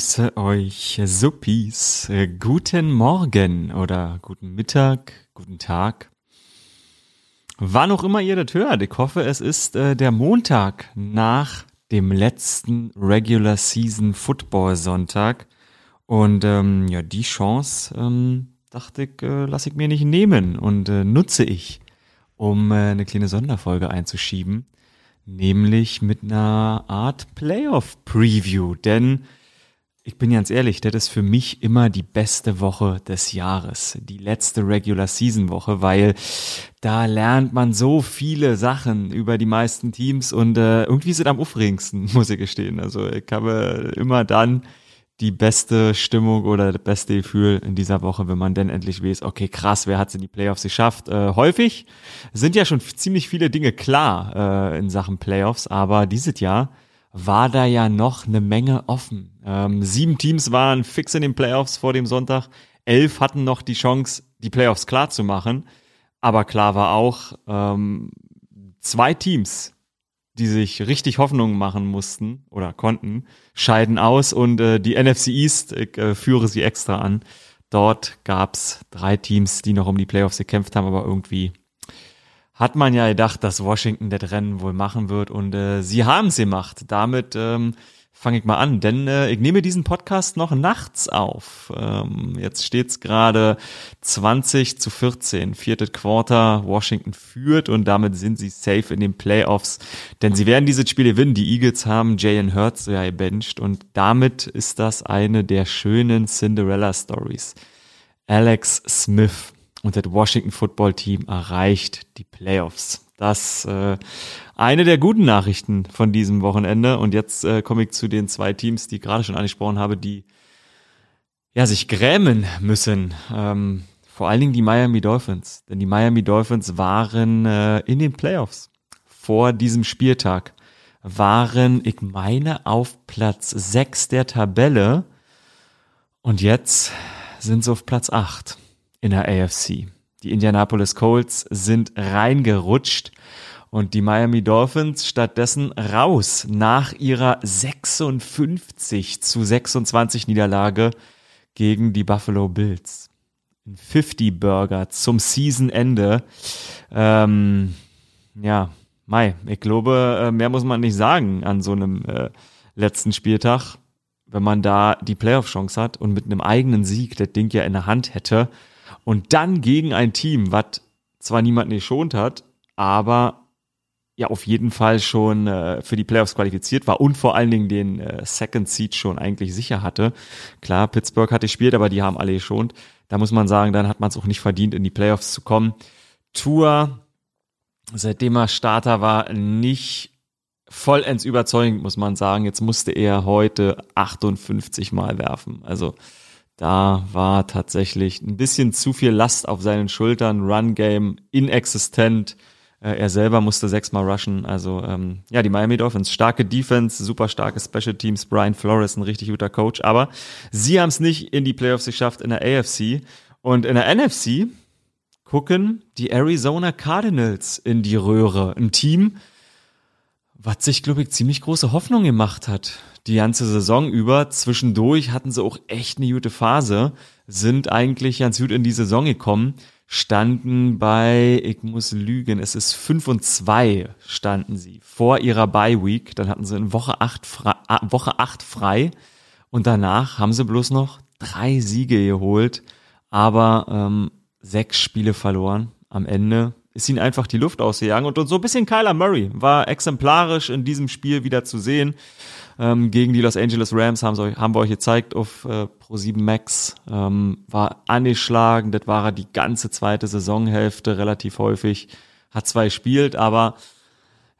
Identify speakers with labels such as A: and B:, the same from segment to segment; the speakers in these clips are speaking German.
A: grüße euch Suppis. Guten Morgen oder guten Mittag, guten Tag. Wann auch immer ihr das hört. Ich hoffe, es ist äh, der Montag nach dem letzten Regular Season Football Sonntag. Und ähm, ja, die Chance, ähm, dachte ich, äh, lasse ich mir nicht nehmen und äh, nutze ich, um äh, eine kleine Sonderfolge einzuschieben. Nämlich mit einer Art Playoff-Preview. Denn ich bin ganz ehrlich, das ist für mich immer die beste Woche des Jahres, die letzte Regular Season Woche, weil da lernt man so viele Sachen über die meisten Teams und äh, irgendwie sind am aufregendsten, muss ich gestehen. Also ich habe immer dann die beste Stimmung oder das beste Gefühl in dieser Woche, wenn man denn endlich weiß, okay, krass, wer hat es in die Playoffs geschafft? Äh, häufig sind ja schon ziemlich viele Dinge klar äh, in Sachen Playoffs, aber dieses Jahr war da ja noch eine Menge offen. Ähm, sieben Teams waren fix in den Playoffs vor dem Sonntag. Elf hatten noch die Chance, die Playoffs klar zu machen. Aber klar war auch, ähm, zwei Teams, die sich richtig Hoffnungen machen mussten oder konnten, scheiden aus und äh, die NFC East, ich äh, führe sie extra an. Dort gab's drei Teams, die noch um die Playoffs gekämpft haben, aber irgendwie hat man ja gedacht, dass Washington das Rennen wohl machen wird und äh, sie haben es gemacht. Damit ähm, fange ich mal an, denn äh, ich nehme diesen Podcast noch nachts auf. Ähm, jetzt steht's gerade 20 zu 14, viertes Quarter, Washington führt und damit sind sie safe in den Playoffs, denn sie werden dieses Spiel gewinnen. Die Eagles haben Jalen Hurts ja gebencht und damit ist das eine der schönen Cinderella Stories. Alex Smith und das Washington Football Team erreicht die Playoffs. Das äh, eine der guten Nachrichten von diesem Wochenende. Und jetzt äh, komme ich zu den zwei Teams, die ich gerade schon angesprochen habe, die ja sich grämen müssen. Ähm, vor allen Dingen die Miami Dolphins. Denn die Miami Dolphins waren äh, in den Playoffs vor diesem Spieltag. Waren, ich meine, auf Platz 6 der Tabelle. Und jetzt sind sie auf Platz 8 in der AFC. Die Indianapolis Colts sind reingerutscht und die Miami Dolphins stattdessen raus nach ihrer 56 zu 26 Niederlage gegen die Buffalo Bills. Ein 50 Burger zum Seasonende. Ähm, ja, Mai, ich glaube, äh, mehr muss man nicht sagen an so einem äh, letzten Spieltag. Wenn man da die Playoff-Chance hat und mit einem eigenen Sieg das Ding ja in der Hand hätte, und dann gegen ein Team, was zwar niemanden geschont hat, aber ja auf jeden Fall schon äh, für die Playoffs qualifiziert war und vor allen Dingen den äh, Second Seed schon eigentlich sicher hatte. Klar, Pittsburgh hatte gespielt, aber die haben alle geschont. Da muss man sagen, dann hat man es auch nicht verdient, in die Playoffs zu kommen. Tour, seitdem er Starter war, nicht vollends überzeugend, muss man sagen. Jetzt musste er heute 58 Mal werfen. Also da war tatsächlich ein bisschen zu viel Last auf seinen Schultern, Run-Game inexistent. Äh, er selber musste sechsmal rushen. Also ähm, ja, die Miami Dolphins, starke Defense, super starke Special Teams. Brian Flores, ein richtig guter Coach. Aber sie haben es nicht in die Playoffs geschafft in der AFC. Und in der NFC gucken die Arizona Cardinals in die Röhre. Ein Team, was sich, glaube ich, ziemlich große Hoffnung gemacht hat. Die ganze Saison über. Zwischendurch hatten sie auch echt eine gute Phase, sind eigentlich ganz gut in die Saison gekommen, standen bei, ich muss lügen, es ist 5 und 2 standen sie vor ihrer Bye Week. Dann hatten sie in Woche 8 frei, Woche 8 frei und danach haben sie bloß noch drei Siege geholt, aber ähm, sechs Spiele verloren am Ende ist ihnen einfach die Luft ausgegangen. Und, und so ein bisschen Kyler Murray war exemplarisch in diesem Spiel wieder zu sehen. Ähm, gegen die Los Angeles Rams haben, haben wir euch gezeigt auf äh, Pro7 Max. Ähm, war angeschlagen, das war er die ganze zweite Saisonhälfte relativ häufig. Hat zwei gespielt, aber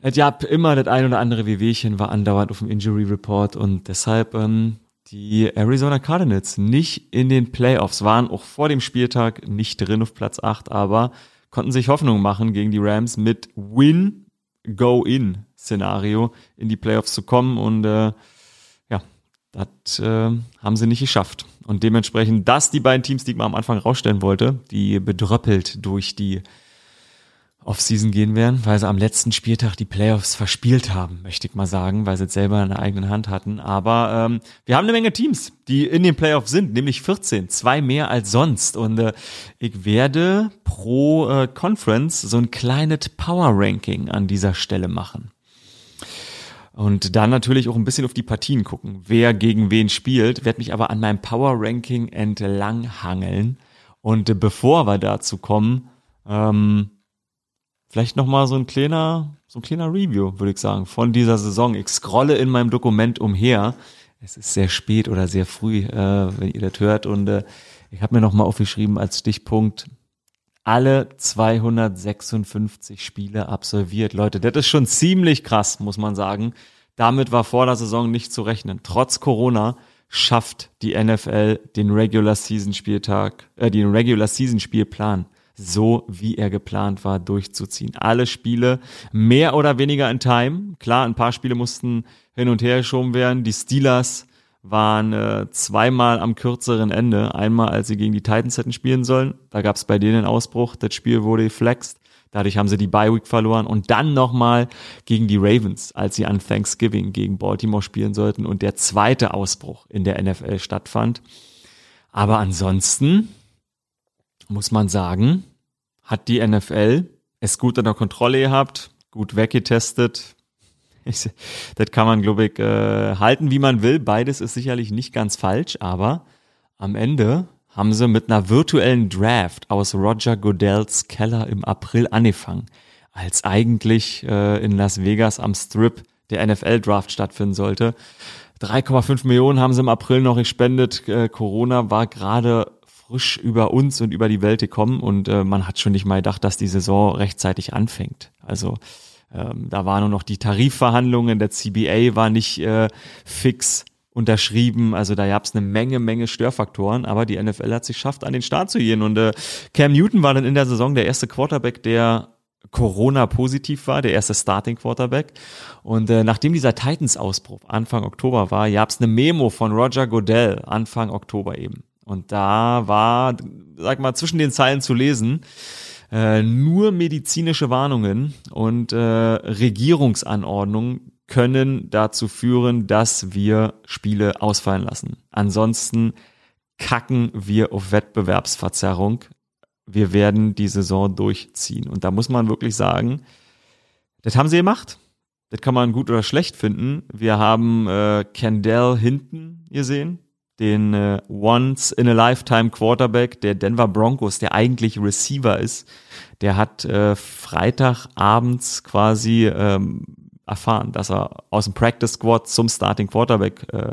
A: es gab immer das ein oder andere Wehwehchen, war andauernd auf dem Injury Report und deshalb ähm, die Arizona Cardinals nicht in den Playoffs waren, auch vor dem Spieltag nicht drin auf Platz 8, aber konnten sich Hoffnung machen gegen die Rams mit Win, Go In Szenario in die Playoffs zu kommen und äh, ja, das äh, haben sie nicht geschafft. Und dementsprechend, dass die beiden Teams, die ich mal am Anfang rausstellen wollte, die bedröppelt durch die Offseason gehen werden, weil sie am letzten Spieltag die Playoffs verspielt haben, möchte ich mal sagen, weil sie es selber in der eigenen Hand hatten. Aber ähm, wir haben eine Menge Teams, die in den Playoffs sind, nämlich 14, zwei mehr als sonst. Und äh, ich werde pro äh, Conference so ein kleines Power Ranking an dieser Stelle machen. Und dann natürlich auch ein bisschen auf die Partien gucken, wer gegen wen spielt, werde mich aber an meinem Power Ranking entlang hangeln. Und äh, bevor wir dazu kommen, ähm, vielleicht nochmal so ein kleiner, so ein kleiner Review, würde ich sagen, von dieser Saison. Ich scrolle in meinem Dokument umher. Es ist sehr spät oder sehr früh, äh, wenn ihr das hört. Und äh, ich habe mir nochmal aufgeschrieben als Stichpunkt alle 256 Spiele absolviert. Leute, das ist schon ziemlich krass, muss man sagen. Damit war vor der Saison nicht zu rechnen. Trotz Corona schafft die NFL den Regular Season Spieltag, äh, den Regular Season Spielplan so wie er geplant war, durchzuziehen. Alle Spiele mehr oder weniger in Time. Klar, ein paar Spiele mussten hin und her geschoben werden. Die Steelers waren äh, zweimal am kürzeren Ende. Einmal, als sie gegen die Titans hätten spielen sollen. Da gab es bei denen einen Ausbruch. Das Spiel wurde geflext. Dadurch haben sie die Bye Week verloren und dann nochmal gegen die Ravens, als sie an Thanksgiving gegen Baltimore spielen sollten und der zweite Ausbruch in der NFL stattfand. Aber ansonsten muss man sagen, hat die NFL es gut unter Kontrolle gehabt, gut weggetestet. Ich, das kann man, glaube ich, äh, halten, wie man will. Beides ist sicherlich nicht ganz falsch, aber am Ende haben sie mit einer virtuellen Draft aus Roger Godells Keller im April angefangen, als eigentlich äh, in Las Vegas am Strip der NFL-Draft stattfinden sollte. 3,5 Millionen haben sie im April noch gespendet. Äh, Corona war gerade frisch über uns und über die Welt gekommen und äh, man hat schon nicht mal gedacht, dass die Saison rechtzeitig anfängt. Also ähm, da waren nur noch die Tarifverhandlungen, der CBA war nicht äh, fix unterschrieben. Also da gab es eine Menge, Menge Störfaktoren, aber die NFL hat sich schafft, an den Start zu gehen. Und äh, Cam Newton war dann in der Saison der erste Quarterback, der Corona positiv war, der erste Starting Quarterback. Und äh, nachdem dieser Titans-Ausbruch Anfang Oktober war, gab es eine Memo von Roger Godell Anfang Oktober eben. Und da war, sag mal, zwischen den Zeilen zu lesen, äh, nur medizinische Warnungen und äh, Regierungsanordnungen können dazu führen, dass wir Spiele ausfallen lassen. Ansonsten kacken wir auf Wettbewerbsverzerrung. Wir werden die Saison durchziehen. Und da muss man wirklich sagen, das haben sie gemacht. Das kann man gut oder schlecht finden. Wir haben äh, Kendall hinten gesehen, den äh, Once in a Lifetime Quarterback der Denver Broncos, der eigentlich Receiver ist, der hat äh, Freitagabends quasi ähm, erfahren, dass er aus dem Practice Squad zum Starting Quarterback äh,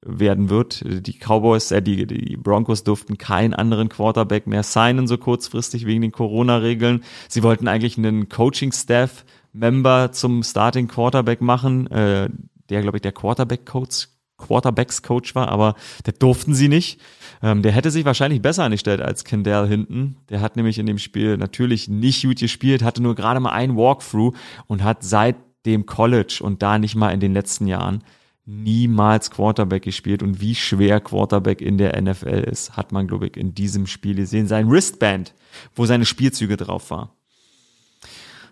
A: werden wird. Die Cowboys, äh, die, die Broncos durften keinen anderen Quarterback mehr signen, so kurzfristig wegen den Corona-Regeln. Sie wollten eigentlich einen Coaching-Staff-Member zum Starting Quarterback machen, äh, der, glaube ich, der Quarterback-Coach Quarterbacks-Coach war, aber der durften sie nicht. Ähm, der hätte sich wahrscheinlich besser angestellt als Kendall hinten. Der hat nämlich in dem Spiel natürlich nicht gut gespielt, hatte nur gerade mal ein Walkthrough und hat seit dem College und da nicht mal in den letzten Jahren niemals Quarterback gespielt und wie schwer Quarterback in der NFL ist, hat man, glaube ich, in diesem Spiel gesehen. Sein Wristband, wo seine Spielzüge drauf war.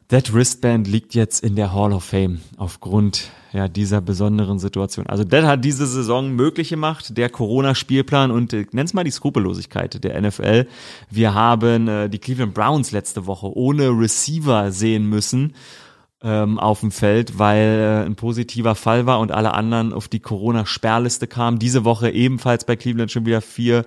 A: That Wristband liegt jetzt in der Hall of Fame aufgrund ja, dieser besonderen Situation. Also das hat diese Saison möglich gemacht, der Corona-Spielplan und äh, nenn's mal die Skrupellosigkeit der NFL. Wir haben äh, die Cleveland Browns letzte Woche ohne Receiver sehen müssen ähm, auf dem Feld, weil äh, ein positiver Fall war und alle anderen auf die Corona-Sperrliste kamen. Diese Woche ebenfalls bei Cleveland schon wieder vier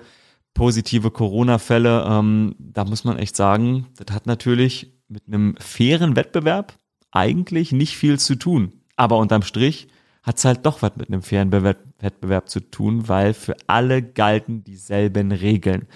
A: positive Corona-Fälle. Ähm, da muss man echt sagen, das hat natürlich mit einem fairen Wettbewerb eigentlich nicht viel zu tun. Aber unterm Strich hat es halt doch was mit einem fairen Be Wettbewerb zu tun, weil für alle galten dieselben Regeln.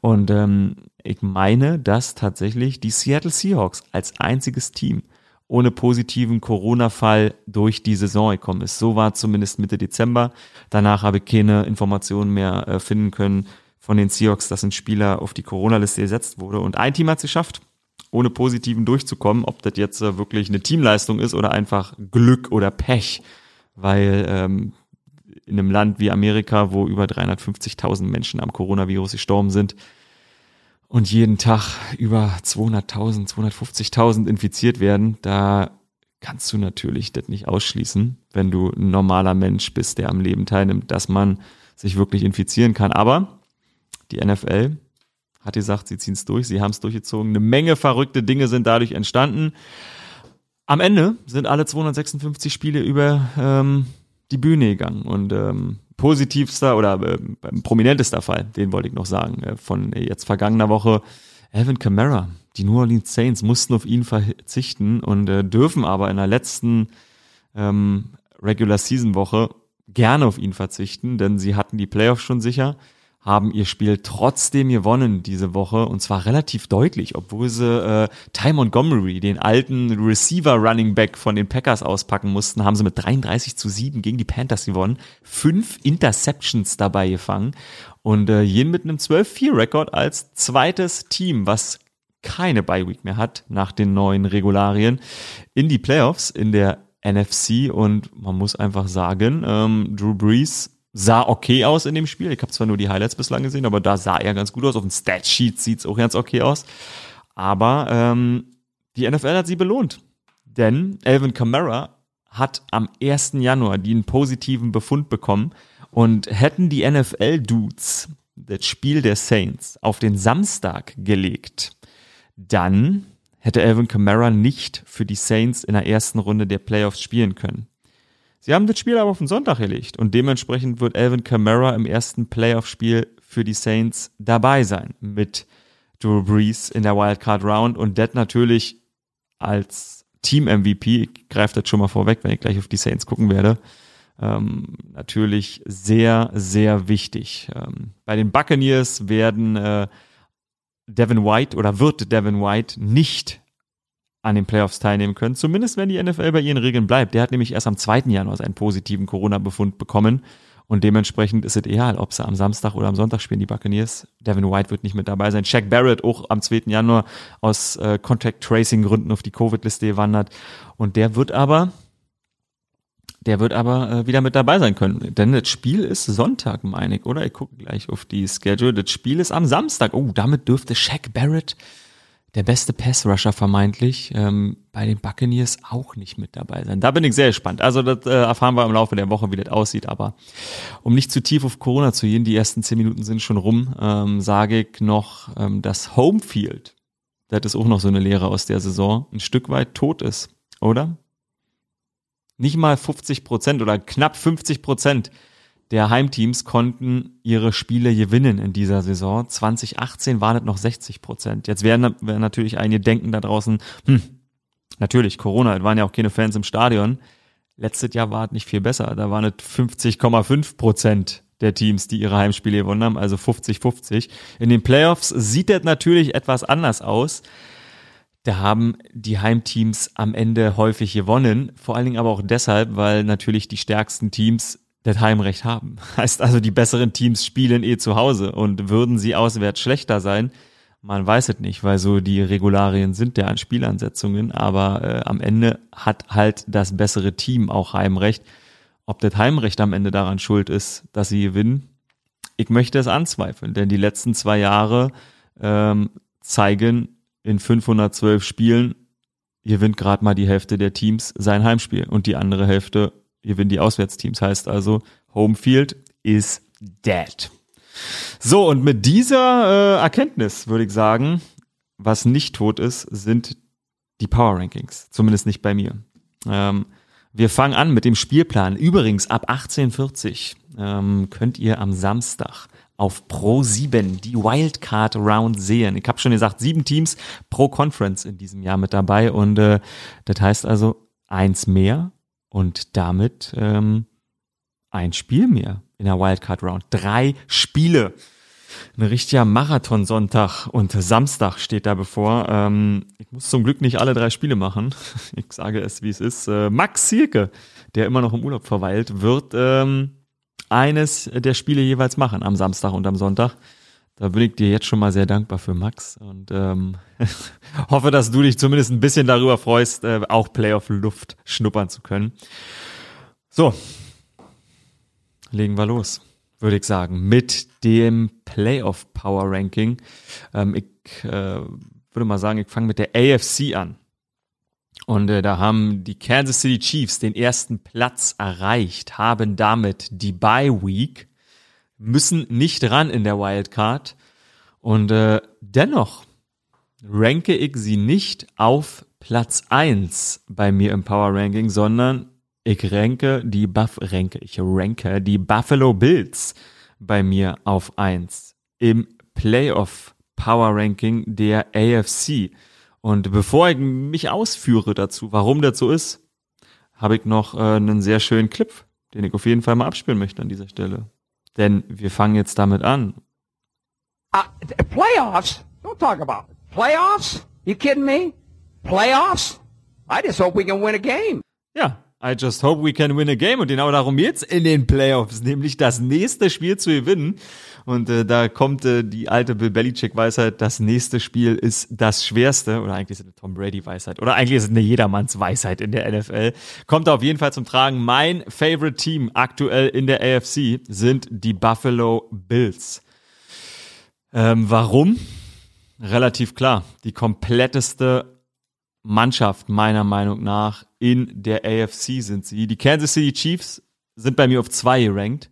A: Und ähm, ich meine, dass tatsächlich die Seattle Seahawks als einziges Team ohne positiven Corona-Fall durch die Saison gekommen ist. So war zumindest Mitte Dezember. Danach habe ich keine Informationen mehr äh, finden können von den Seahawks, dass ein Spieler auf die Corona-Liste gesetzt wurde. Und ein Team hat es geschafft ohne Positiven durchzukommen, ob das jetzt äh, wirklich eine Teamleistung ist oder einfach Glück oder Pech, weil ähm, in einem Land wie Amerika, wo über 350.000 Menschen am Coronavirus gestorben sind und jeden Tag über 200.000, 250.000 infiziert werden, da kannst du natürlich das nicht ausschließen, wenn du ein normaler Mensch bist, der am Leben teilnimmt, dass man sich wirklich infizieren kann. Aber die NFL hat gesagt, sie ziehen es durch, sie haben es durchgezogen. Eine Menge verrückte Dinge sind dadurch entstanden. Am Ende sind alle 256 Spiele über ähm, die Bühne gegangen und ähm, positivster oder äh, prominentester Fall, den wollte ich noch sagen, äh, von jetzt vergangener Woche, Alvin Kamara. Die New Orleans Saints mussten auf ihn verzichten und äh, dürfen aber in der letzten ähm, Regular Season Woche gerne auf ihn verzichten, denn sie hatten die Playoffs schon sicher haben ihr Spiel trotzdem gewonnen diese Woche. Und zwar relativ deutlich, obwohl sie äh, Ty Montgomery, den alten Receiver Running Back von den Packers auspacken mussten, haben sie mit 33 zu 7 gegen die Panthers gewonnen, fünf Interceptions dabei gefangen. Und äh, jeden mit einem 12-4-Rekord als zweites Team, was keine Bye Week mehr hat nach den neuen Regularien in die Playoffs in der NFC und man muss einfach sagen, ähm, Drew Brees sah okay aus in dem Spiel. Ich habe zwar nur die Highlights bislang gesehen, aber da sah er ganz gut aus. Auf dem Statsheet sieht's auch ganz okay aus. Aber ähm, die NFL hat sie belohnt. Denn Alvin Kamara hat am 1. Januar den positiven Befund bekommen und hätten die NFL-Dudes das Spiel der Saints auf den Samstag gelegt, dann hätte Alvin Kamara nicht für die Saints in der ersten Runde der Playoffs spielen können. Sie haben das Spiel aber auf den Sonntag gelegt und dementsprechend wird Alvin Kamara im ersten Playoff-Spiel für die Saints dabei sein mit Drew Brees in der Wildcard Round und das natürlich als Team-MVP, ich greife das schon mal vorweg, wenn ich gleich auf die Saints gucken werde, ähm, natürlich sehr, sehr wichtig. Ähm, bei den Buccaneers werden äh, Devin White oder wird Devin White nicht an den Playoffs teilnehmen können, zumindest wenn die NFL bei ihren Regeln bleibt. Der hat nämlich erst am 2. Januar seinen positiven Corona-Befund bekommen und dementsprechend ist es egal, ob sie am Samstag oder am Sonntag spielen, die Buccaneers. Devin White wird nicht mit dabei sein. Shaq Barrett auch am 2. Januar aus äh, Contact Tracing Gründen auf die Covid-Liste gewandert und der wird aber der wird aber äh, wieder mit dabei sein können. Denn das Spiel ist Sonntag, meine ich, oder? Ich gucke gleich auf die Schedule. Das Spiel ist am Samstag. Oh, damit dürfte Shaq Barrett der beste Pass-Rusher vermeintlich ähm, bei den Buccaneers auch nicht mit dabei sein. Da bin ich sehr gespannt. Also das äh, erfahren wir im Laufe der Woche, wie das aussieht. Aber um nicht zu tief auf Corona zu gehen, die ersten zehn Minuten sind schon rum, ähm, sage ich noch, ähm, dass Homefield, das ist auch noch so eine Lehre aus der Saison, ein Stück weit tot ist, oder? Nicht mal 50 Prozent oder knapp 50 Prozent der Heimteams konnten ihre Spiele gewinnen in dieser Saison. 2018 waren es noch 60 Prozent. Jetzt werden, werden natürlich einige denken da draußen, hm, natürlich, Corona, es waren ja auch keine Fans im Stadion. Letztes Jahr war es nicht viel besser. Da waren es 50,5 Prozent der Teams, die ihre Heimspiele gewonnen haben, also 50-50. In den Playoffs sieht das natürlich etwas anders aus. Da haben die Heimteams am Ende häufig gewonnen, vor allen Dingen aber auch deshalb, weil natürlich die stärksten Teams das Heimrecht haben. Heißt also, die besseren Teams spielen eh zu Hause und würden sie auswärts schlechter sein. Man weiß es nicht, weil so die Regularien sind der an Spielansetzungen, aber äh, am Ende hat halt das bessere Team auch Heimrecht. Ob das Heimrecht am Ende daran schuld ist, dass sie gewinnen, ich möchte es anzweifeln, denn die letzten zwei Jahre ähm, zeigen in 512 Spielen gewinnt gerade mal die Hälfte der Teams sein Heimspiel und die andere Hälfte gewinnen die Auswärtsteams. Heißt also, Homefield is dead. So, und mit dieser äh, Erkenntnis würde ich sagen, was nicht tot ist, sind die Power Rankings. Zumindest nicht bei mir. Ähm, wir fangen an mit dem Spielplan. Übrigens, ab 1840 ähm, könnt ihr am Samstag auf Pro 7 die Wildcard Round sehen. Ich habe schon gesagt, sieben Teams pro Conference in diesem Jahr mit dabei und äh, das heißt also eins mehr und damit ähm, ein Spiel mehr in der Wildcard Round. Drei Spiele. Ein richtiger Marathonsonntag und Samstag steht da bevor. Ähm, ich muss zum Glück nicht alle drei Spiele machen. Ich sage es, wie es ist. Äh, Max Sierke, der immer noch im Urlaub verweilt, wird ähm, eines der Spiele jeweils machen am Samstag und am Sonntag. Da bin ich dir jetzt schon mal sehr dankbar für Max und ähm, hoffe, dass du dich zumindest ein bisschen darüber freust, äh, auch Playoff-Luft schnuppern zu können. So, legen wir los. würde ich sagen, mit dem Playoff Power Ranking. Ähm, ich äh, würde mal sagen, ich fange mit der AFC an. Und äh, da haben die Kansas City Chiefs den ersten Platz erreicht, haben damit die Bye Week, müssen nicht ran in der Wildcard. Und äh, dennoch ranke ich sie nicht auf Platz eins bei mir im Power Ranking, sondern ich ranke die Buff ranke, ich ranke die Buffalo Bills bei mir auf eins im Playoff Power Ranking der AFC. Und bevor ich mich ausführe dazu, warum das so ist, habe ich noch äh, einen sehr schönen Clip, den ich auf jeden Fall mal abspielen möchte an dieser Stelle. Denn wir fangen jetzt damit an.
B: Uh, playoffs? Don't talk about it. Playoffs? You kidding me? Playoffs? I just hope we can win a game.
A: Ja, I just hope we can win a game. Und genau darum geht's in den Playoffs, nämlich das nächste Spiel zu gewinnen. Und äh, da kommt äh, die alte Bill Belichick-Weisheit, das nächste Spiel ist das schwerste. Oder eigentlich ist es eine Tom Brady-Weisheit. Oder eigentlich ist es eine Jedermanns-Weisheit in der NFL. Kommt auf jeden Fall zum Tragen. Mein Favorite Team aktuell in der AFC sind die Buffalo Bills. Ähm, warum? Relativ klar. Die kompletteste Mannschaft meiner Meinung nach in der AFC sind sie. Die Kansas City Chiefs sind bei mir auf zwei gerankt.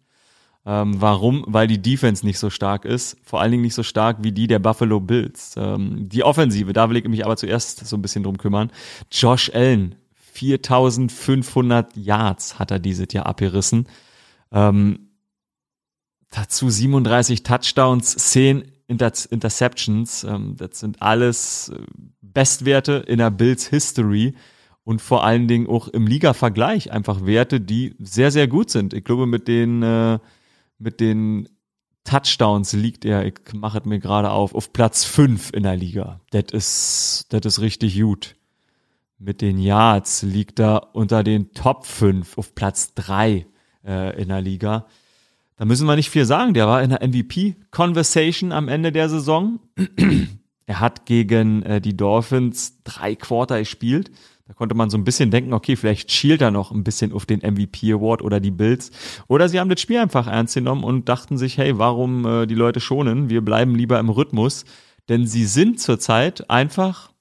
A: Ähm, warum? Weil die Defense nicht so stark ist. Vor allen Dingen nicht so stark wie die der Buffalo Bills. Ähm, die Offensive, da will ich mich aber zuerst so ein bisschen drum kümmern. Josh Allen, 4500 Yards hat er dieses Jahr abgerissen. Ähm, dazu 37 Touchdowns, 10 Inter Interceptions. Ähm, das sind alles äh, Bestwerte in der Bills History und vor allen Dingen auch im Liga-Vergleich einfach Werte, die sehr, sehr gut sind. Ich glaube, mit den, äh, mit den Touchdowns liegt er, ich mache es mir gerade auf, auf Platz 5 in der Liga. Das ist, das richtig gut. Mit den Yards liegt er unter den Top 5 auf Platz 3 äh, in der Liga. Da müssen wir nicht viel sagen. Der war in der MVP-Conversation am Ende der Saison. Er hat gegen äh, die Dolphins drei Quarter gespielt. Da konnte man so ein bisschen denken, okay, vielleicht schielt er noch ein bisschen auf den MVP Award oder die Bills. Oder sie haben das Spiel einfach ernst genommen und dachten sich, hey, warum äh, die Leute schonen? Wir bleiben lieber im Rhythmus. Denn sie sind zurzeit einfach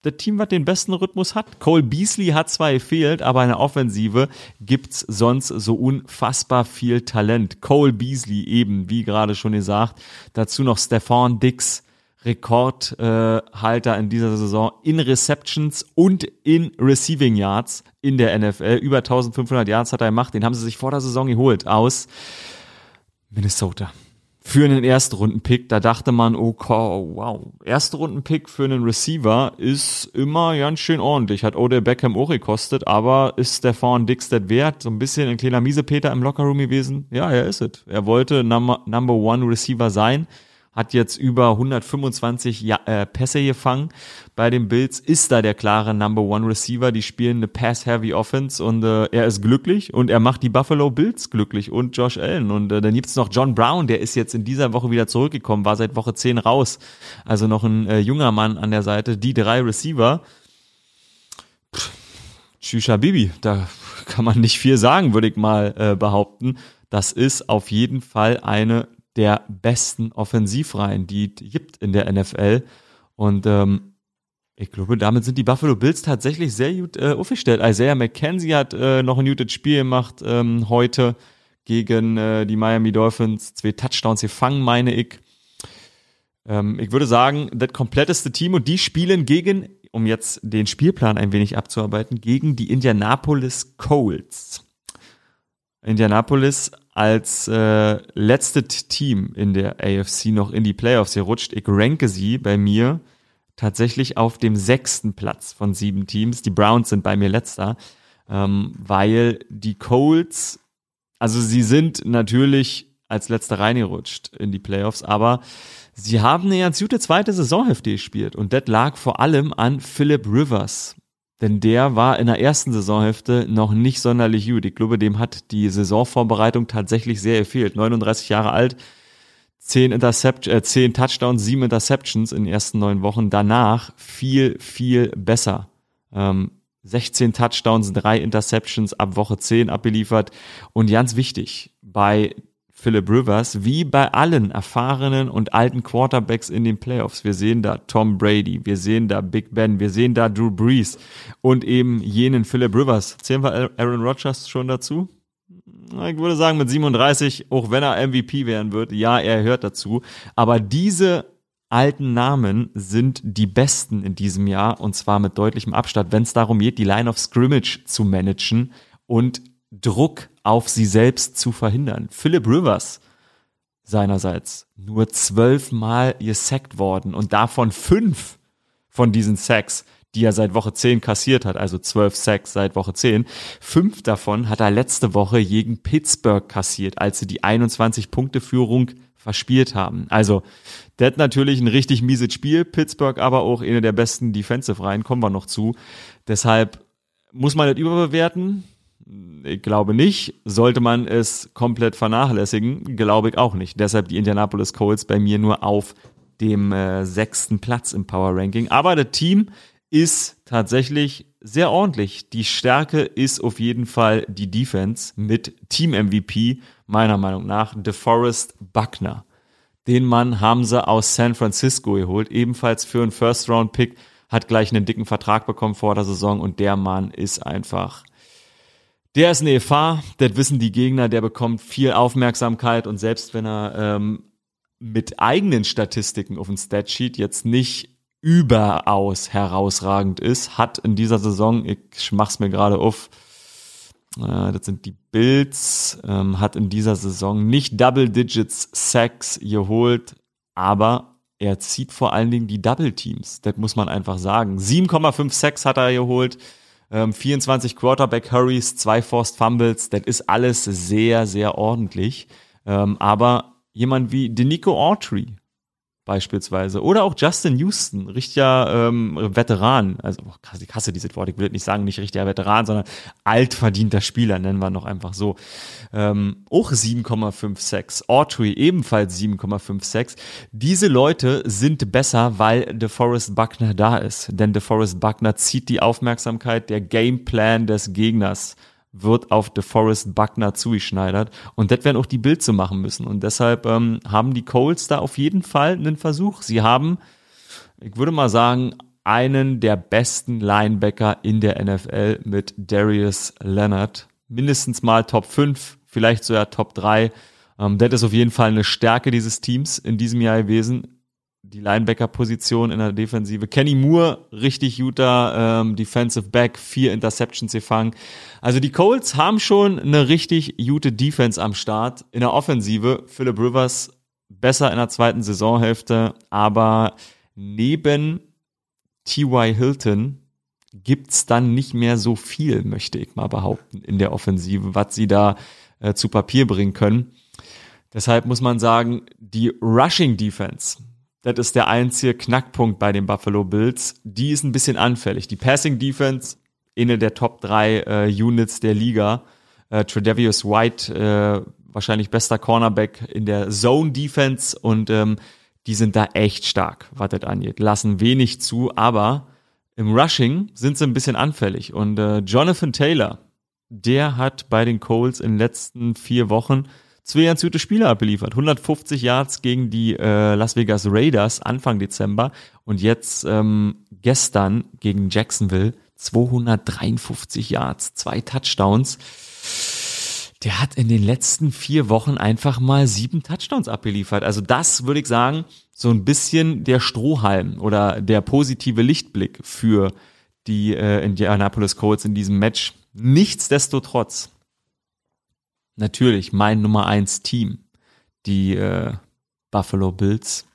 A: das Team, was den besten Rhythmus hat. Cole Beasley hat zwar gefehlt, aber in der Offensive gibt's sonst so unfassbar viel Talent. Cole Beasley eben, wie gerade schon gesagt. Dazu noch Stefan Dix Rekordhalter in dieser Saison in Receptions und in Receiving Yards in der NFL. Über 1500 Yards hat er gemacht. Den haben sie sich vor der Saison geholt aus Minnesota. Für einen Erstrunden-Pick, da dachte man, oh wow, Erstrunden-Pick für einen Receiver ist immer ganz schön ordentlich. Hat Odell Beckham auch gekostet, aber ist Stefan Dix das wert? So ein bisschen ein kleiner Miesepeter im Lockerroom gewesen? Ja, er ist es. Er wollte Number One Receiver sein hat jetzt über 125 ja äh, Pässe gefangen bei den Bills, ist da der klare Number One Receiver. Die spielen eine Pass-Heavy Offense und äh, er ist glücklich und er macht die Buffalo Bills glücklich und Josh Allen. Und äh, dann gibt's noch John Brown, der ist jetzt in dieser Woche wieder zurückgekommen, war seit Woche 10 raus. Also noch ein äh, junger Mann an der Seite. Die drei Receiver. Tschüscha Bibi, da kann man nicht viel sagen, würde ich mal äh, behaupten. Das ist auf jeden Fall eine der besten Offensivreihen, die es gibt in der NFL. Und ähm, ich glaube, damit sind die Buffalo Bills tatsächlich sehr gut äh, aufgestellt. Isaiah McKenzie hat äh, noch ein gutes Spiel gemacht ähm, heute gegen äh, die Miami Dolphins. Zwei Touchdowns gefangen, meine ich. Ähm, ich würde sagen, das kompletteste Team und die spielen gegen, um jetzt den Spielplan ein wenig abzuarbeiten, gegen die Indianapolis Colts. Indianapolis als äh, letzte Team in der AFC noch in die Playoffs gerutscht. Ich ranke sie bei mir tatsächlich auf dem sechsten Platz von sieben Teams. Die Browns sind bei mir letzter, ähm, weil die Colts, also sie sind natürlich als letzter reingerutscht in die Playoffs, aber sie haben eine ganz gute zweite Saisonhälfte gespielt und das lag vor allem an Philip Rivers. Denn der war in der ersten Saisonhälfte noch nicht sonderlich gut. Ich glaube, dem hat die Saisonvorbereitung tatsächlich sehr gefehlt. 39 Jahre alt, 10, Intercept äh, 10 Touchdowns, 7 Interceptions in den ersten neun Wochen. Danach viel, viel besser. Ähm, 16 Touchdowns, 3 Interceptions ab Woche 10 abgeliefert. Und ganz wichtig, bei Philip Rivers, wie bei allen erfahrenen und alten Quarterbacks in den Playoffs. Wir sehen da Tom Brady, wir sehen da Big Ben, wir sehen da Drew Brees und eben jenen Philip Rivers. Zählen wir Aaron Rodgers schon dazu? Ich würde sagen mit 37, auch wenn er MVP werden wird, ja, er hört dazu. Aber diese alten Namen sind die besten in diesem Jahr und zwar mit deutlichem Abstand, wenn es darum geht, die Line of Scrimmage zu managen und Druck auf sie selbst zu verhindern. Philip Rivers seinerseits nur zwölfmal gesackt worden und davon fünf von diesen Sacks, die er seit Woche 10 kassiert hat, also zwölf Sacks seit Woche 10. Fünf davon hat er letzte Woche gegen Pittsburgh kassiert, als sie die 21-Punkte-Führung verspielt haben. Also, hat natürlich ein richtig mieses Spiel. Pittsburgh aber auch eine der besten Defensive-Reihen, kommen wir noch zu. Deshalb muss man das überbewerten. Ich glaube nicht. Sollte man es komplett vernachlässigen? Glaube ich auch nicht. Deshalb die Indianapolis Colts bei mir nur auf dem äh, sechsten Platz im Power Ranking. Aber das Team ist tatsächlich sehr ordentlich. Die Stärke ist auf jeden Fall die Defense mit Team MVP, meiner Meinung nach, DeForest Buckner. Den Mann haben sie aus San Francisco geholt, ebenfalls für einen First-Round-Pick, hat gleich einen dicken Vertrag bekommen vor der Saison und der Mann ist einfach der ist eine Gefahr, das wissen die Gegner, der bekommt viel Aufmerksamkeit und selbst wenn er ähm, mit eigenen Statistiken auf dem Statsheet jetzt nicht überaus herausragend ist, hat in dieser Saison, ich mach's mir gerade auf, äh, das sind die Bills, ähm, hat in dieser Saison nicht Double Digits Sacks geholt, aber er zieht vor allen Dingen die Double Teams. Das muss man einfach sagen. 7,5 Sacks hat er geholt. 24 ähm, Quarterback Hurries, zwei Forced Fumbles, das ist alles sehr, sehr ordentlich. Ähm, aber jemand wie Denico Autry beispielsweise oder auch Justin Houston, richtiger ähm, Veteran, also oh, ich hasse dieses Wort, ich will nicht sagen, nicht richtiger Veteran, sondern altverdienter Spieler, nennen wir noch einfach so. Ähm, auch 7,56. Autry ebenfalls 7,56. Diese Leute sind besser, weil DeForest Buckner da ist. Denn DeForest Buckner zieht die Aufmerksamkeit, der Gameplan des Gegners wird auf DeForest Buckner zugeschneidert. Und das werden auch die Bild zu machen müssen. Und deshalb ähm, haben die Colts da auf jeden Fall einen Versuch. Sie haben, ich würde mal sagen, einen der besten Linebacker in der NFL mit Darius Leonard. Mindestens mal Top 5, vielleicht sogar Top 3. Ähm, das ist auf jeden Fall eine Stärke dieses Teams in diesem Jahr gewesen die Linebacker-Position in der Defensive. Kenny Moore, richtig guter ähm, Defensive Back, vier Interceptions gefangen. Also die Colts haben schon eine richtig gute Defense am Start. In der Offensive, Philip Rivers besser in der zweiten Saisonhälfte, aber neben T.Y. Hilton gibt's dann nicht mehr so viel, möchte ich mal behaupten, in der Offensive, was sie da äh, zu Papier bringen können. Deshalb muss man sagen, die Rushing Defense, das ist der einzige Knackpunkt bei den Buffalo Bills. Die ist ein bisschen anfällig. Die Passing Defense, eine der Top 3 äh, Units der Liga. Äh, Tredavious White, äh, wahrscheinlich bester Cornerback in der Zone Defense und ähm, die sind da echt stark, was das angeht. Lassen wenig zu, aber im Rushing sind sie ein bisschen anfällig. Und äh, Jonathan Taylor, der hat bei den Coles in den letzten vier Wochen zwei ganz gute Spiele abgeliefert. 150 Yards gegen die äh, Las Vegas Raiders Anfang Dezember und jetzt ähm, gestern gegen Jacksonville 253 Yards, zwei Touchdowns. Der hat in den letzten vier Wochen einfach mal sieben Touchdowns abgeliefert. Also das würde ich sagen, so ein bisschen der Strohhalm oder der positive Lichtblick für die äh, Indianapolis Colts in diesem Match. Nichtsdestotrotz natürlich mein Nummer eins Team, die äh, Buffalo Bills,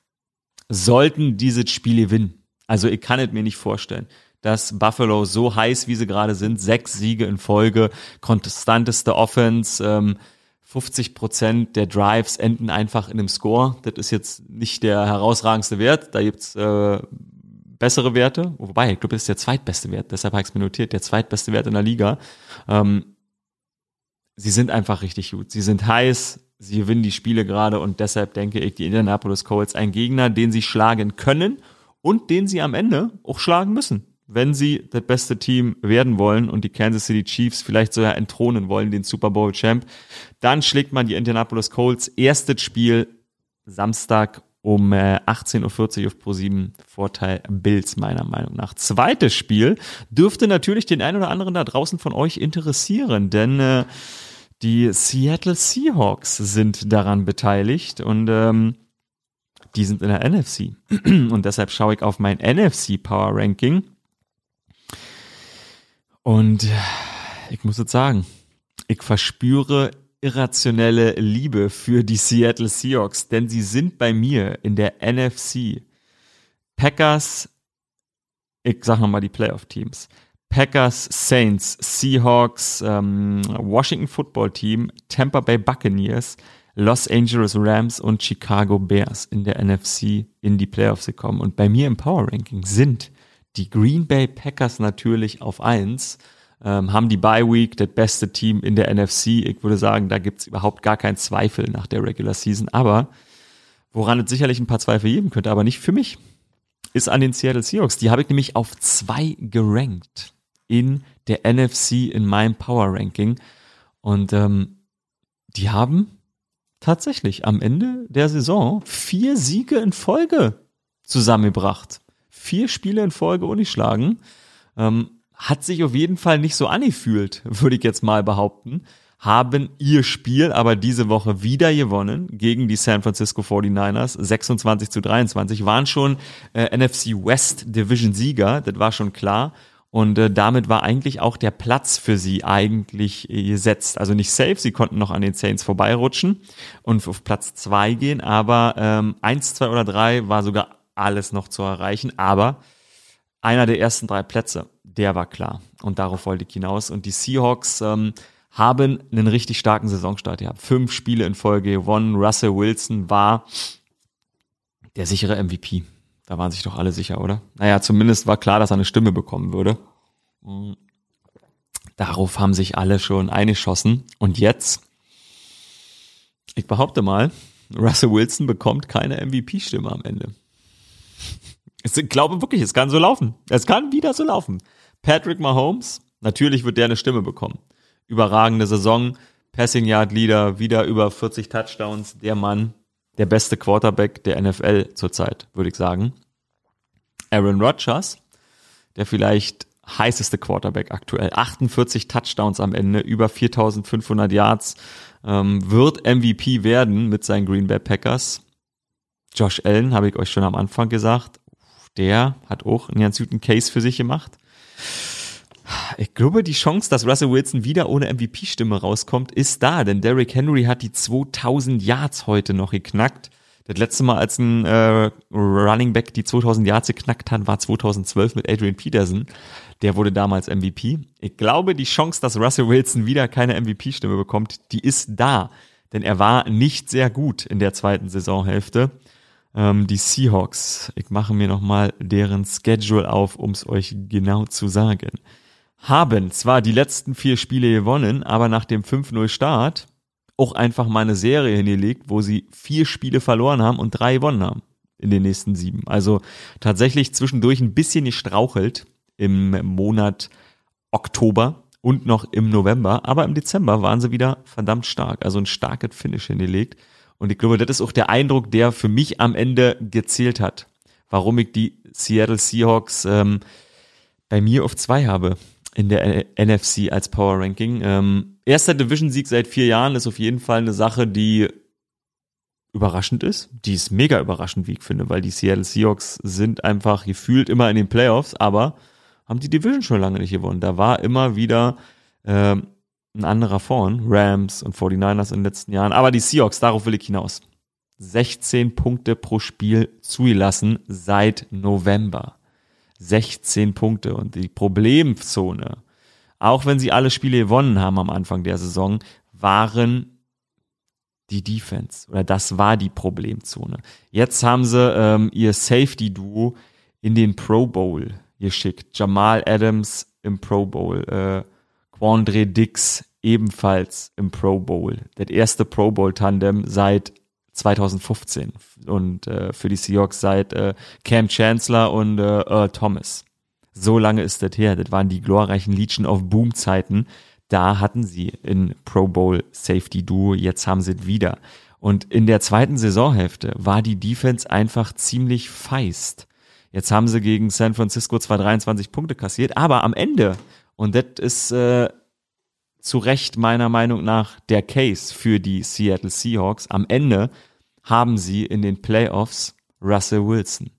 A: sollten dieses Spiel gewinnen. Also ich kann es mir nicht vorstellen, dass Buffalo so heiß, wie sie gerade sind, sechs Siege in Folge, konstanteste Offense, ähm, 50 Prozent der Drives enden einfach in einem Score. Das ist jetzt nicht der herausragendste Wert. Da gibt's äh, bessere Werte. Wobei, ich glaube, das ist der zweitbeste Wert. Deshalb habe ich es mir notiert. Der zweitbeste Wert in der Liga. Ähm, sie sind einfach richtig gut. Sie sind heiß, sie gewinnen die Spiele gerade und deshalb denke ich, die Indianapolis Colts ein Gegner, den sie schlagen können und den sie am Ende auch schlagen müssen. wenn sie das beste Team werden wollen und die Kansas City Chiefs vielleicht sogar entthronen wollen, den Super Bowl Champ, dann schlägt man die Indianapolis Colts. Erstes Spiel Samstag um 18.40 äh, Uhr auf Pro7 Vorteil Bills meiner Meinung nach. Zweites Spiel dürfte natürlich den einen oder anderen da draußen von euch interessieren, denn äh, die Seattle Seahawks sind daran beteiligt und ähm, die sind in der NFC. Und deshalb schaue ich auf mein NFC Power Ranking. Und ich muss jetzt sagen, ich verspüre irrationelle Liebe für die Seattle Seahawks, denn sie sind bei mir in der NFC. Packers, ich sag nochmal die Playoff-Teams. Packers, Saints, Seahawks, ähm, Washington Football Team, Tampa Bay Buccaneers, Los Angeles Rams und Chicago Bears in der NFC in die Playoffs gekommen. Und bei mir im Power Ranking sind die Green Bay Packers natürlich auf eins ähm, haben die Bye Week, das beste Team in der NFC. Ich würde sagen, da gibt's überhaupt gar keinen Zweifel nach der Regular Season. Aber woran es sicherlich ein paar Zweifel geben könnte, aber nicht für mich, ist an den Seattle Seahawks. Die habe ich nämlich auf zwei gerankt in der NFC in meinem Power Ranking. Und ähm, die haben tatsächlich am Ende der Saison vier Siege in Folge zusammengebracht. Vier Spiele in Folge ungeschlagen. Ähm, hat sich auf jeden Fall nicht so angefühlt, würde ich jetzt mal behaupten. Haben ihr Spiel aber diese Woche wieder gewonnen gegen die San Francisco 49ers. 26 zu 23 waren schon äh, NFC West Division Sieger, das war schon klar. Und äh, damit war eigentlich auch der Platz für sie eigentlich äh, gesetzt. Also nicht safe, sie konnten noch an den Saints vorbeirutschen und auf Platz zwei gehen, aber ähm, eins, zwei oder drei war sogar alles noch zu erreichen. Aber einer der ersten drei Plätze, der war klar. Und darauf wollte ich hinaus. Und die Seahawks ähm, haben einen richtig starken Saisonstart gehabt. Fünf Spiele in Folge gewonnen. Russell Wilson war der sichere MVP. Da waren sich doch alle sicher, oder? Naja, zumindest war klar, dass er eine Stimme bekommen würde. Mhm. Darauf haben sich alle schon eingeschossen. Und jetzt, ich behaupte mal, Russell Wilson bekommt keine MVP-Stimme am Ende. Ich glaube wirklich, es kann so laufen. Es kann wieder so laufen. Patrick Mahomes, natürlich wird der eine Stimme bekommen. Überragende Saison, Passing Yard Leader, wieder über 40 Touchdowns, der Mann, der beste Quarterback der NFL zurzeit, würde ich sagen. Aaron Rodgers, der vielleicht heißeste Quarterback aktuell, 48 Touchdowns am Ende, über 4500 Yards, ähm, wird MVP werden mit seinen Green Bay Packers. Josh Allen, habe ich euch schon am Anfang gesagt, der hat auch einen ganz guten Case für sich gemacht. Ich glaube, die Chance, dass Russell Wilson wieder ohne MVP-Stimme rauskommt, ist da, denn Derrick Henry hat die 2000 Yards heute noch geknackt. Das letzte Mal, als ein äh, Running Back die 2000 Yards geknackt hat, war 2012 mit Adrian Peterson. Der wurde damals MVP. Ich glaube, die Chance, dass Russell Wilson wieder keine MVP-Stimme bekommt, die ist da. Denn er war nicht sehr gut in der zweiten Saisonhälfte. Ähm, die Seahawks, ich mache mir nochmal deren Schedule auf, um es euch genau zu sagen, haben zwar die letzten vier Spiele gewonnen, aber nach dem 5-0 Start auch einfach mal eine Serie hingelegt, wo sie vier Spiele verloren haben und drei gewonnen haben in den nächsten sieben. Also tatsächlich zwischendurch ein bisschen gestrauchelt im Monat Oktober und noch im November, aber im Dezember waren sie wieder verdammt stark, also ein starkes Finish hingelegt. Und ich glaube, das ist auch der Eindruck, der für mich am Ende gezählt hat, warum ich die Seattle Seahawks ähm, bei mir auf zwei habe in der NFC als Power Ranking. Ähm, erster Division-Sieg seit vier Jahren ist auf jeden Fall eine Sache, die überraschend ist. Die ist mega überraschend, wie ich finde, weil die Seattle Seahawks sind einfach gefühlt immer in den Playoffs, aber haben die Division schon lange nicht gewonnen. Da war immer wieder ähm, ein anderer vorn, Rams und 49ers in den letzten Jahren. Aber die Seahawks, darauf will ich hinaus. 16 Punkte pro Spiel zugelassen seit November. 16 Punkte und die Problemzone, auch wenn sie alle Spiele gewonnen haben am Anfang der Saison, waren die Defense oder das war die Problemzone. Jetzt haben sie ähm, ihr Safety-Duo in den Pro Bowl geschickt. Jamal Adams im Pro Bowl, äh, Quandre Dix ebenfalls im Pro Bowl. Das erste Pro Bowl Tandem seit 2015 und äh, für die Seahawks seit äh, Cam Chancellor und äh, Earl Thomas. So lange ist das her. Das waren die glorreichen Legion of Boom Zeiten. Da hatten sie in Pro Bowl Safety Duo. Jetzt haben sie es wieder. Und in der zweiten Saisonhälfte war die Defense einfach ziemlich feist. Jetzt haben sie gegen San Francisco zwar 23 Punkte kassiert, aber am Ende, und das ist äh, zu Recht meiner Meinung nach der Case für die Seattle Seahawks, am Ende haben sie in den Playoffs Russell Wilson.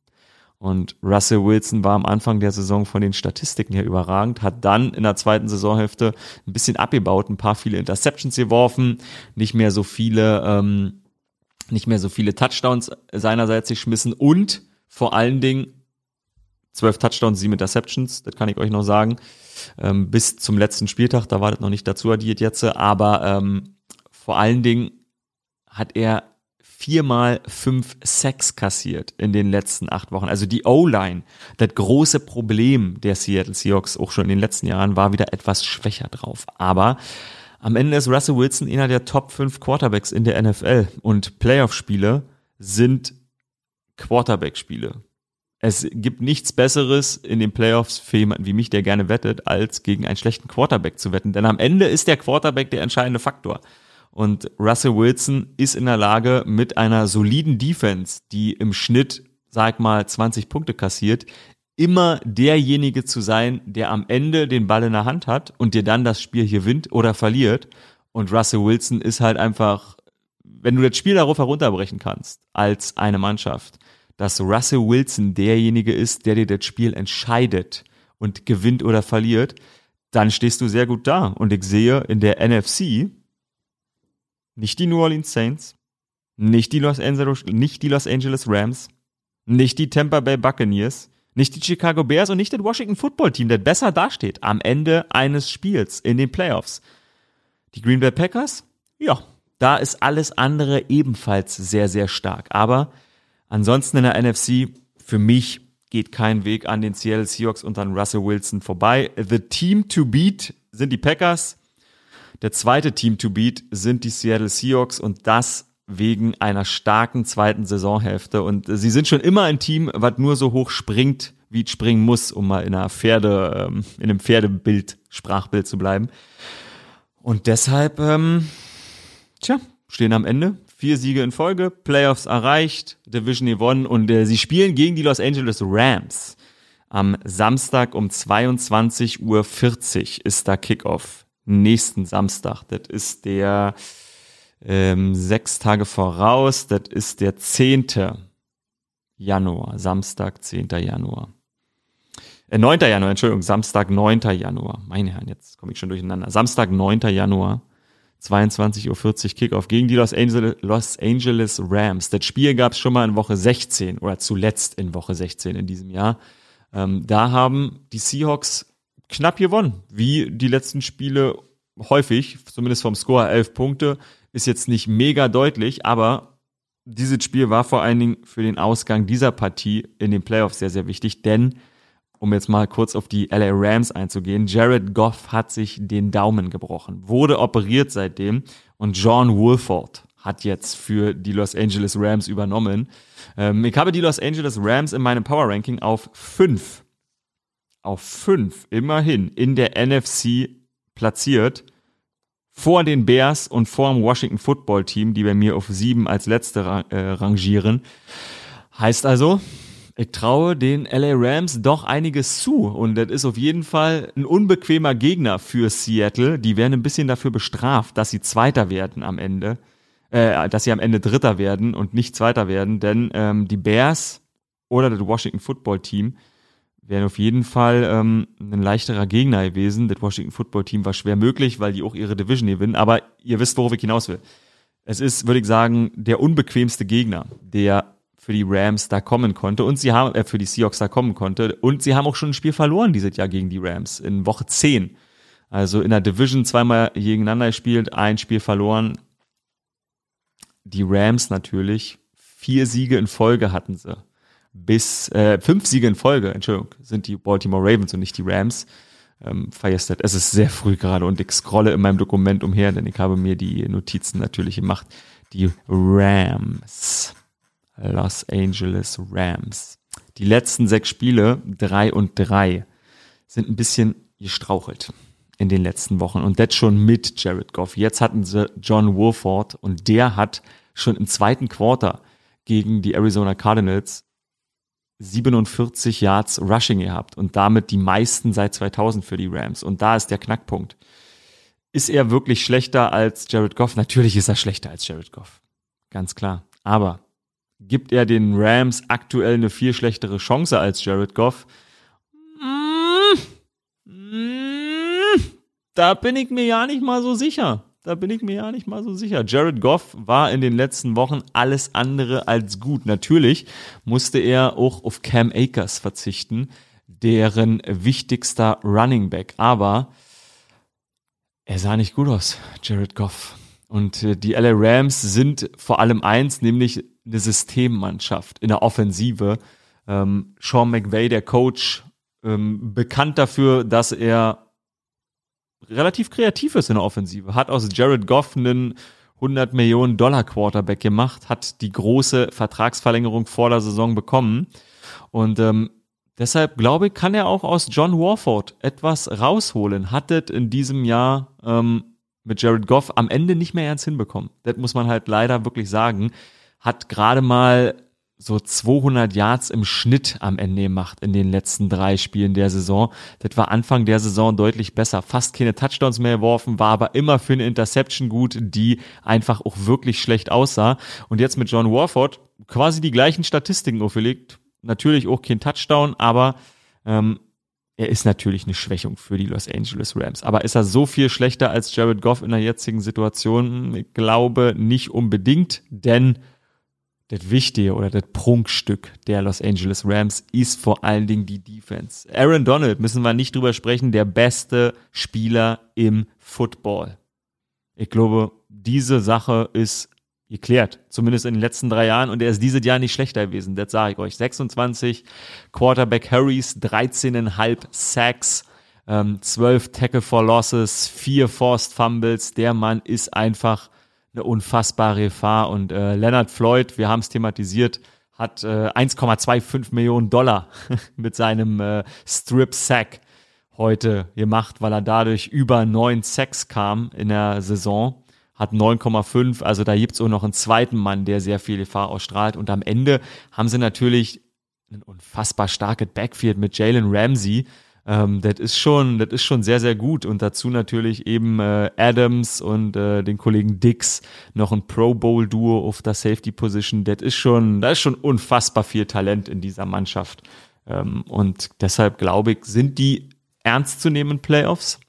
A: Und Russell Wilson war am Anfang der Saison von den Statistiken her überragend, hat dann in der zweiten Saisonhälfte ein bisschen abgebaut, ein paar viele Interceptions geworfen, nicht mehr so viele, ähm, nicht mehr so viele Touchdowns seinerseits geschmissen und vor allen Dingen zwölf Touchdowns, sieben Interceptions, das kann ich euch noch sagen, ähm, bis zum letzten Spieltag, da war das noch nicht dazu addiert jetzt, aber ähm, vor allen Dingen hat er viermal fünf Sacks kassiert in den letzten acht Wochen. Also die O-Line, das große Problem der Seattle Seahawks auch schon in den letzten Jahren, war wieder etwas schwächer drauf. Aber am Ende ist Russell Wilson einer der Top 5 Quarterbacks in der NFL und Playoff-Spiele sind Quarterback-Spiele. Es gibt nichts Besseres in den Playoffs für jemanden wie mich, der gerne wettet, als gegen einen schlechten Quarterback zu wetten. Denn am Ende ist der Quarterback der entscheidende Faktor. Und Russell Wilson ist in der Lage, mit einer soliden Defense, die im Schnitt, sag mal, 20 Punkte kassiert, immer derjenige zu sein, der am Ende den Ball in der Hand hat und dir dann das Spiel hier gewinnt oder verliert. Und Russell Wilson ist halt einfach, wenn du das Spiel darauf herunterbrechen kannst, als eine Mannschaft, dass Russell Wilson derjenige ist, der dir das Spiel entscheidet und gewinnt oder verliert, dann stehst du sehr gut da. Und ich sehe in der NFC, nicht die New Orleans Saints, nicht die Los Angeles, nicht die Los Angeles Rams, nicht die Tampa Bay Buccaneers, nicht die Chicago Bears und nicht das Washington Football Team, das besser dasteht am Ende eines Spiels in den Playoffs. Die Green Bay Packers? Ja, da ist alles andere ebenfalls sehr, sehr stark. Aber ansonsten in der NFC, für mich geht kein Weg an den Seattle Seahawks und an Russell Wilson vorbei. The Team to beat sind die Packers. Der zweite Team to beat sind die Seattle Seahawks und das wegen einer starken zweiten Saisonhälfte. Und sie sind schon immer ein Team, was nur so hoch springt, wie es springen muss, um mal in einer Pferde, ähm, in einem Pferdebild, Sprachbild zu bleiben. Und deshalb, ähm, tja, stehen am Ende. Vier Siege in Folge, Playoffs erreicht, Division gewonnen und äh, sie spielen gegen die Los Angeles Rams. Am Samstag um 22.40 Uhr ist da Kickoff nächsten Samstag. Das ist der ähm, sechs Tage voraus, das ist der 10. Januar, Samstag, 10. Januar. Äh, 9. Januar, Entschuldigung, Samstag, 9. Januar. Meine Herren, jetzt komme ich schon durcheinander. Samstag, 9. Januar, 22.40 Uhr Kickoff gegen die Los Angeles, Los Angeles Rams. Das Spiel gab es schon mal in Woche 16 oder zuletzt in Woche 16 in diesem Jahr. Ähm, da haben die Seahawks knapp gewonnen, wie die letzten Spiele häufig, zumindest vom Score 11 Punkte, ist jetzt nicht mega deutlich, aber dieses Spiel war vor allen Dingen für den Ausgang dieser Partie in den Playoffs sehr, sehr wichtig, denn um jetzt mal kurz auf die LA Rams einzugehen, Jared Goff hat sich den Daumen gebrochen, wurde operiert seitdem und John Wolford hat jetzt für die Los Angeles Rams übernommen. Ähm, ich habe die Los Angeles Rams in meinem Power Ranking auf fünf auf fünf immerhin in der NFC platziert. Vor den Bears und vor dem Washington Football Team, die bei mir auf sieben als letzte äh, rangieren. Heißt also, ich traue den LA Rams doch einiges zu. Und das ist auf jeden Fall ein unbequemer Gegner für Seattle. Die werden ein bisschen dafür bestraft, dass sie Zweiter werden am Ende. Äh, dass sie am Ende Dritter werden und nicht Zweiter werden. Denn ähm, die Bears oder das Washington Football Team wären auf jeden Fall ähm, ein leichterer Gegner gewesen. Das Washington Football Team war schwer möglich, weil die auch ihre Division gewinnen. Aber ihr wisst, worauf ich hinaus will. Es ist, würde ich sagen, der unbequemste Gegner, der für die Rams da kommen konnte und sie haben äh, für die Seahawks da kommen konnte und sie haben auch schon ein Spiel verloren dieses Jahr gegen die Rams in Woche 10. Also in der Division zweimal gegeneinander gespielt, ein Spiel verloren. Die Rams natürlich vier Siege in Folge hatten sie bis äh, fünf Siege in Folge, Entschuldigung, sind die Baltimore Ravens und nicht die Rams. Ähm, es ist sehr früh gerade und ich scrolle in meinem Dokument umher, denn ich habe mir die Notizen natürlich gemacht. Die Rams. Los Angeles Rams. Die letzten sechs Spiele, drei und drei. sind ein bisschen gestrauchelt in den letzten Wochen und das schon mit Jared Goff. Jetzt hatten sie John Wolford und der hat schon im zweiten Quarter gegen die Arizona Cardinals 47 Yards Rushing gehabt und damit die meisten seit 2000 für die Rams. Und da ist der Knackpunkt. Ist er wirklich schlechter als Jared Goff? Natürlich ist er schlechter als Jared Goff. Ganz klar. Aber gibt er den Rams aktuell eine viel schlechtere Chance als Jared Goff? Da bin ich mir ja nicht mal so sicher. Da bin ich mir ja nicht mal so sicher. Jared Goff war in den letzten Wochen alles andere als gut. Natürlich musste er auch auf Cam Akers verzichten, deren wichtigster Running Back. Aber er sah nicht gut aus, Jared Goff. Und äh, die LA Rams sind vor allem eins, nämlich eine Systemmannschaft in der Offensive. Ähm, Sean McVay, der Coach, ähm, bekannt dafür, dass er relativ kreativ ist in der Offensive. Hat aus Jared Goff einen 100 Millionen Dollar Quarterback gemacht, hat die große Vertragsverlängerung vor der Saison bekommen. Und ähm, deshalb glaube ich, kann er auch aus John Warford etwas rausholen. Hattet in diesem Jahr ähm, mit Jared Goff am Ende nicht mehr ernst hinbekommen. Das muss man halt leider wirklich sagen. Hat gerade mal so 200 Yards im Schnitt am Ende gemacht in den letzten drei Spielen der Saison. Das war Anfang der Saison deutlich besser. Fast keine Touchdowns mehr geworfen, war aber immer für eine Interception gut, die einfach auch wirklich schlecht aussah. Und jetzt mit John Warford quasi die gleichen Statistiken aufgelegt. Natürlich auch kein Touchdown, aber ähm, er ist natürlich eine Schwächung für die Los Angeles Rams. Aber ist er so viel schlechter als Jared Goff in der jetzigen Situation? Ich glaube nicht unbedingt, denn das Wichtige oder das Prunkstück der Los Angeles Rams ist vor allen Dingen die Defense. Aaron Donald, müssen wir nicht drüber sprechen, der beste Spieler im Football. Ich glaube, diese Sache ist geklärt, zumindest in den letzten drei Jahren und er ist dieses Jahr nicht schlechter gewesen, das sage ich euch. 26 Quarterback Hurries, 13,5 Sacks, ähm, 12 Tackle for Losses, 4 Forced Fumbles. Der Mann ist einfach eine unfassbare Gefahr. Und äh, Leonard Floyd, wir haben es thematisiert, hat äh, 1,25 Millionen Dollar mit seinem äh, Strip-Sack heute gemacht, weil er dadurch über neun Sacks kam in der Saison. Hat 9,5, also da gibt's auch noch einen zweiten Mann, der sehr viel Gefahr ausstrahlt. Und am Ende haben sie natürlich ein unfassbar starkes Backfield mit Jalen Ramsey, ähm, das ist schon, das ist schon sehr, sehr gut. Und dazu natürlich eben äh, Adams und äh, den Kollegen Dix noch ein Pro Bowl Duo auf der Safety Position. Das ist schon, da ist schon unfassbar viel Talent in dieser Mannschaft. Ähm, und deshalb glaube ich, sind die ernstzunehmenden Playoffs.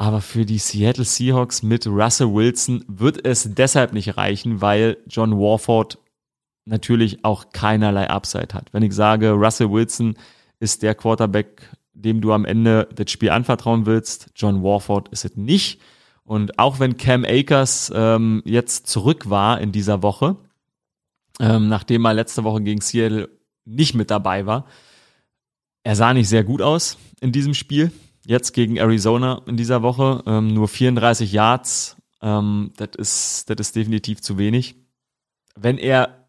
A: Aber für die Seattle Seahawks mit Russell Wilson wird es deshalb nicht reichen, weil John Warford natürlich auch keinerlei Upside hat. Wenn ich sage, Russell Wilson ist der Quarterback, dem du am Ende das Spiel anvertrauen willst. John Warford ist es nicht. Und auch wenn Cam Akers ähm, jetzt zurück war in dieser Woche, ähm, nachdem er letzte Woche gegen Seattle nicht mit dabei war, er sah nicht sehr gut aus in diesem Spiel. Jetzt gegen Arizona in dieser Woche ähm, nur 34 Yards. Ähm, das ist das ist definitiv zu wenig. Wenn er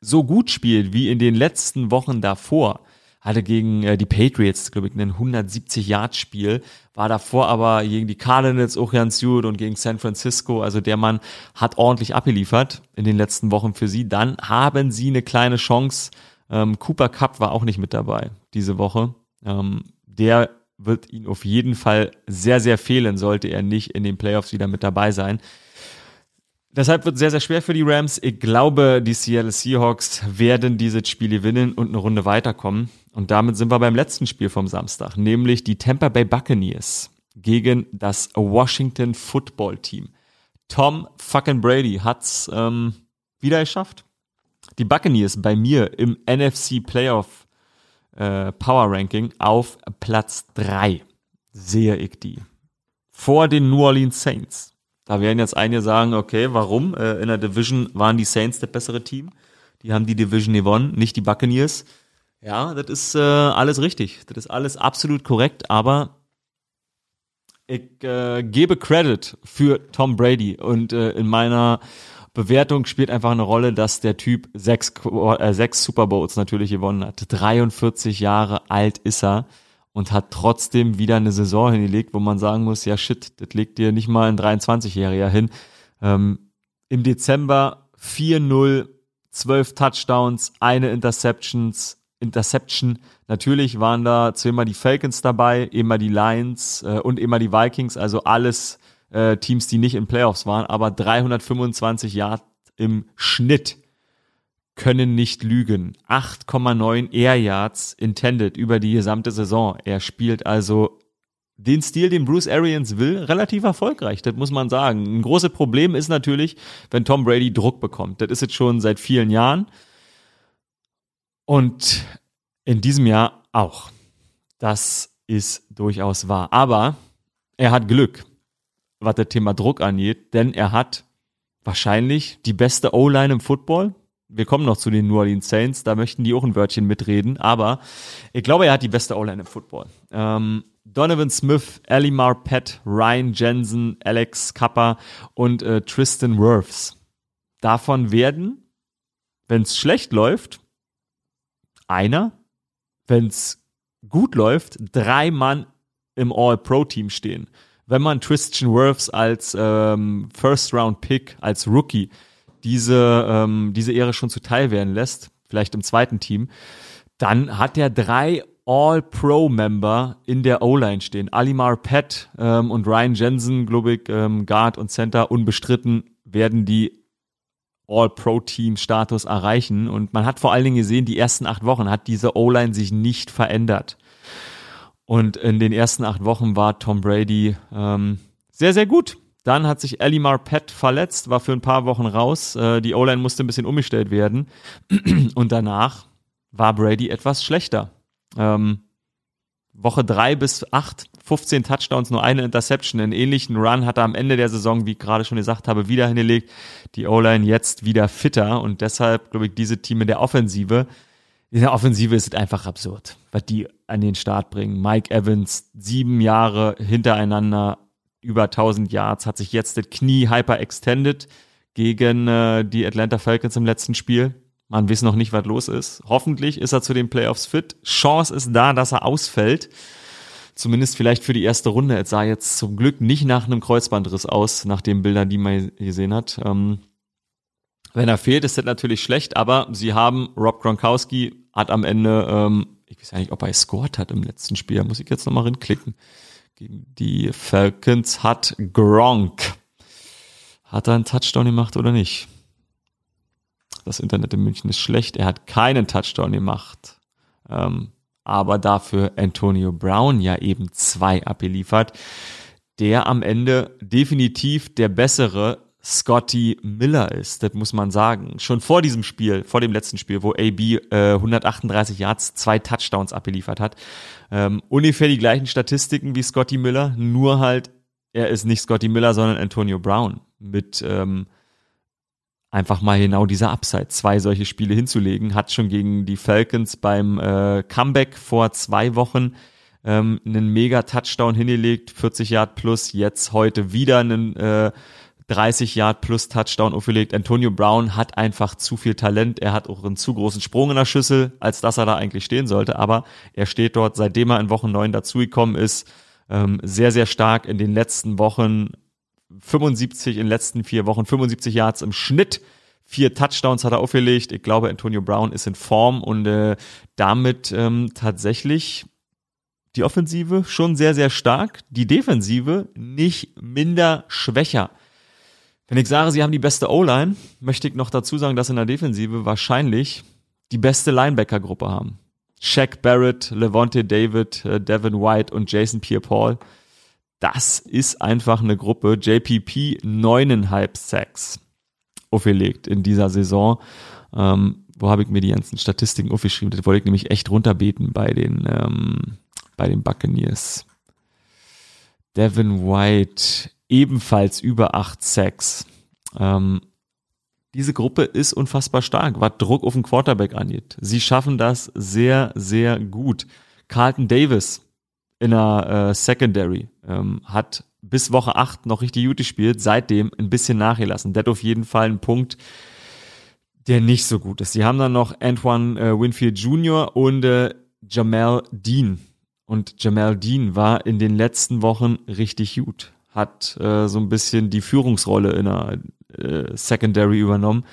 A: so gut spielt wie in den letzten Wochen davor, hatte gegen äh, die Patriots, glaube ich, ein 170-Yard-Spiel, war davor aber gegen die Cardinals auch ganz gut und gegen San Francisco. Also der Mann hat ordentlich abgeliefert in den letzten Wochen für sie. Dann haben sie eine kleine Chance. Ähm, Cooper Cup war auch nicht mit dabei diese Woche. Ähm, der wird ihn auf jeden Fall sehr, sehr fehlen, sollte er nicht in den Playoffs wieder mit dabei sein. Deshalb wird es sehr, sehr schwer für die Rams. Ich glaube, die Seattle Seahawks werden dieses Spiel gewinnen und eine Runde weiterkommen. Und damit sind wir beim letzten Spiel vom Samstag, nämlich die Tampa Bay Buccaneers gegen das Washington Football Team. Tom fucking Brady hat's ähm, wieder geschafft. Die Buccaneers bei mir im NFC Playoff äh, Power Ranking auf Platz drei sehe ich die. Vor den New Orleans Saints. Da werden jetzt einige sagen, okay, warum? Äh, in der Division waren die Saints das bessere Team. Die haben die Division gewonnen, nicht die Buccaneers. Ja, das ist äh, alles richtig. Das ist alles absolut korrekt, aber ich äh, gebe Credit für Tom Brady und äh, in meiner Bewertung spielt einfach eine Rolle, dass der Typ sechs, äh, sechs Super Bowls natürlich gewonnen hat. 43 Jahre alt ist er und hat trotzdem wieder eine Saison hingelegt, wo man sagen muss, ja shit, das legt dir nicht mal ein 23-Jähriger hin. Ähm, Im Dezember 4-0, 12 Touchdowns, eine Interceptions, Interception. Natürlich waren da zweimal die Falcons dabei, immer die Lions äh, und immer die Vikings, also alles äh, Teams, die nicht in Playoffs waren, aber 325 Yards im Schnitt können nicht lügen. 8,9 Air Yards intended über die gesamte Saison. Er spielt also den Stil, den Bruce Arians will, relativ erfolgreich. Das muss man sagen. Ein großes Problem ist natürlich, wenn Tom Brady Druck bekommt. Das ist jetzt schon seit vielen Jahren. Und in diesem Jahr auch. Das ist durchaus wahr. Aber er hat Glück was das Thema Druck angeht, denn er hat wahrscheinlich die beste O-Line im Football. Wir kommen noch zu den New Orleans Saints, da möchten die auch ein Wörtchen mitreden, aber ich glaube, er hat die beste O-Line im Football. Ähm, Donovan Smith, Ali Marpet, Ryan Jensen, Alex Kappa und äh, Tristan Wirfs. Davon werden, wenn es schlecht läuft, einer, wenn es gut läuft, drei Mann im All-Pro-Team stehen wenn man Tristan Wirfs als ähm, First-Round-Pick, als Rookie, diese, ähm, diese Ehre schon zuteil werden lässt, vielleicht im zweiten Team, dann hat er drei All-Pro-Member in der O-Line stehen. Alimar Pett ähm, und Ryan Jensen, glaube ich, ähm, Guard und Center, unbestritten werden die All-Pro-Team-Status erreichen. Und man hat vor allen Dingen gesehen, die ersten acht Wochen hat diese O-Line sich nicht verändert. Und in den ersten acht Wochen war Tom Brady ähm, sehr, sehr gut. Dann hat sich Ali Marpet verletzt, war für ein paar Wochen raus. Äh, die O-Line musste ein bisschen umgestellt werden. Und danach war Brady etwas schlechter. Ähm, Woche drei bis acht, 15 Touchdowns, nur eine Interception. Einen ähnlichen Run hat er am Ende der Saison, wie ich gerade schon gesagt habe, wieder hingelegt. Die O-Line jetzt wieder fitter und deshalb, glaube ich, diese Team in der Offensive in der Offensive ist es einfach absurd, was die an den Start bringen. Mike Evans, sieben Jahre hintereinander, über 1000 Yards, hat sich jetzt das Knie hyperextended gegen äh, die Atlanta Falcons im letzten Spiel. Man weiß noch nicht, was los ist. Hoffentlich ist er zu den Playoffs fit. Chance ist da, dass er ausfällt. Zumindest vielleicht für die erste Runde. Es sah jetzt zum Glück nicht nach einem Kreuzbandriss aus, nach den Bildern, die man gesehen hat. Ähm, wenn er fehlt, ist das natürlich schlecht, aber sie haben, Rob Gronkowski hat am Ende, ähm, ich weiß ja nicht, ob er scored hat im letzten Spiel, muss ich jetzt nochmal rinklicken. Gegen die Falcons hat Gronk. Hat er einen Touchdown gemacht oder nicht? Das Internet in München ist schlecht. Er hat keinen Touchdown gemacht. Ähm, aber dafür Antonio Brown ja eben zwei abgeliefert, der am Ende definitiv der bessere Scotty Miller ist, das muss man sagen. Schon vor diesem Spiel, vor dem letzten Spiel, wo AB äh, 138 Yards, zwei Touchdowns abgeliefert hat. Ähm, ungefähr die gleichen Statistiken wie Scotty Miller, nur halt, er ist nicht Scotty Miller, sondern Antonio Brown. Mit ähm, einfach mal genau dieser Upside, zwei solche Spiele hinzulegen, hat schon gegen die Falcons beim äh, Comeback vor zwei Wochen ähm, einen mega Touchdown hingelegt, 40 Yard plus, jetzt heute wieder einen äh, 30 Yard plus Touchdown aufgelegt. Antonio Brown hat einfach zu viel Talent. Er hat auch einen zu großen Sprung in der Schüssel, als dass er da eigentlich stehen sollte. Aber er steht dort, seitdem er in Wochen 9 dazugekommen ist, ähm, sehr, sehr stark in den letzten Wochen. 75 in den letzten vier Wochen, 75 Yards im Schnitt. Vier Touchdowns hat er aufgelegt. Ich glaube, Antonio Brown ist in Form und äh, damit ähm, tatsächlich die Offensive schon sehr, sehr stark. Die Defensive nicht minder schwächer. Wenn ich sage, sie haben die beste O-Line, möchte ich noch dazu sagen, dass in der Defensive wahrscheinlich die beste Linebacker-Gruppe haben. Shaq Barrett, Levante David, äh, Devin White und Jason Pierre-Paul. Das ist einfach eine Gruppe. JPP neuneinhalb Sacks aufgelegt in dieser Saison. Ähm, wo habe ich mir die ganzen Statistiken aufgeschrieben? Das wollte ich nämlich echt runterbeten bei den, ähm, bei den Buccaneers. Devin White ebenfalls über acht Sacks. Ähm, diese Gruppe ist unfassbar stark, was Druck auf den Quarterback angeht. Sie schaffen das sehr, sehr gut. Carlton Davis in der äh, Secondary ähm, hat bis Woche 8 noch richtig gut gespielt, seitdem ein bisschen nachgelassen. Das auf jeden Fall ein Punkt, der nicht so gut ist. Sie haben dann noch Antoine äh, Winfield Jr. und äh, Jamal Dean. Und Jamal Dean war in den letzten Wochen richtig gut. Hat äh, so ein bisschen die Führungsrolle in der äh, Secondary übernommen.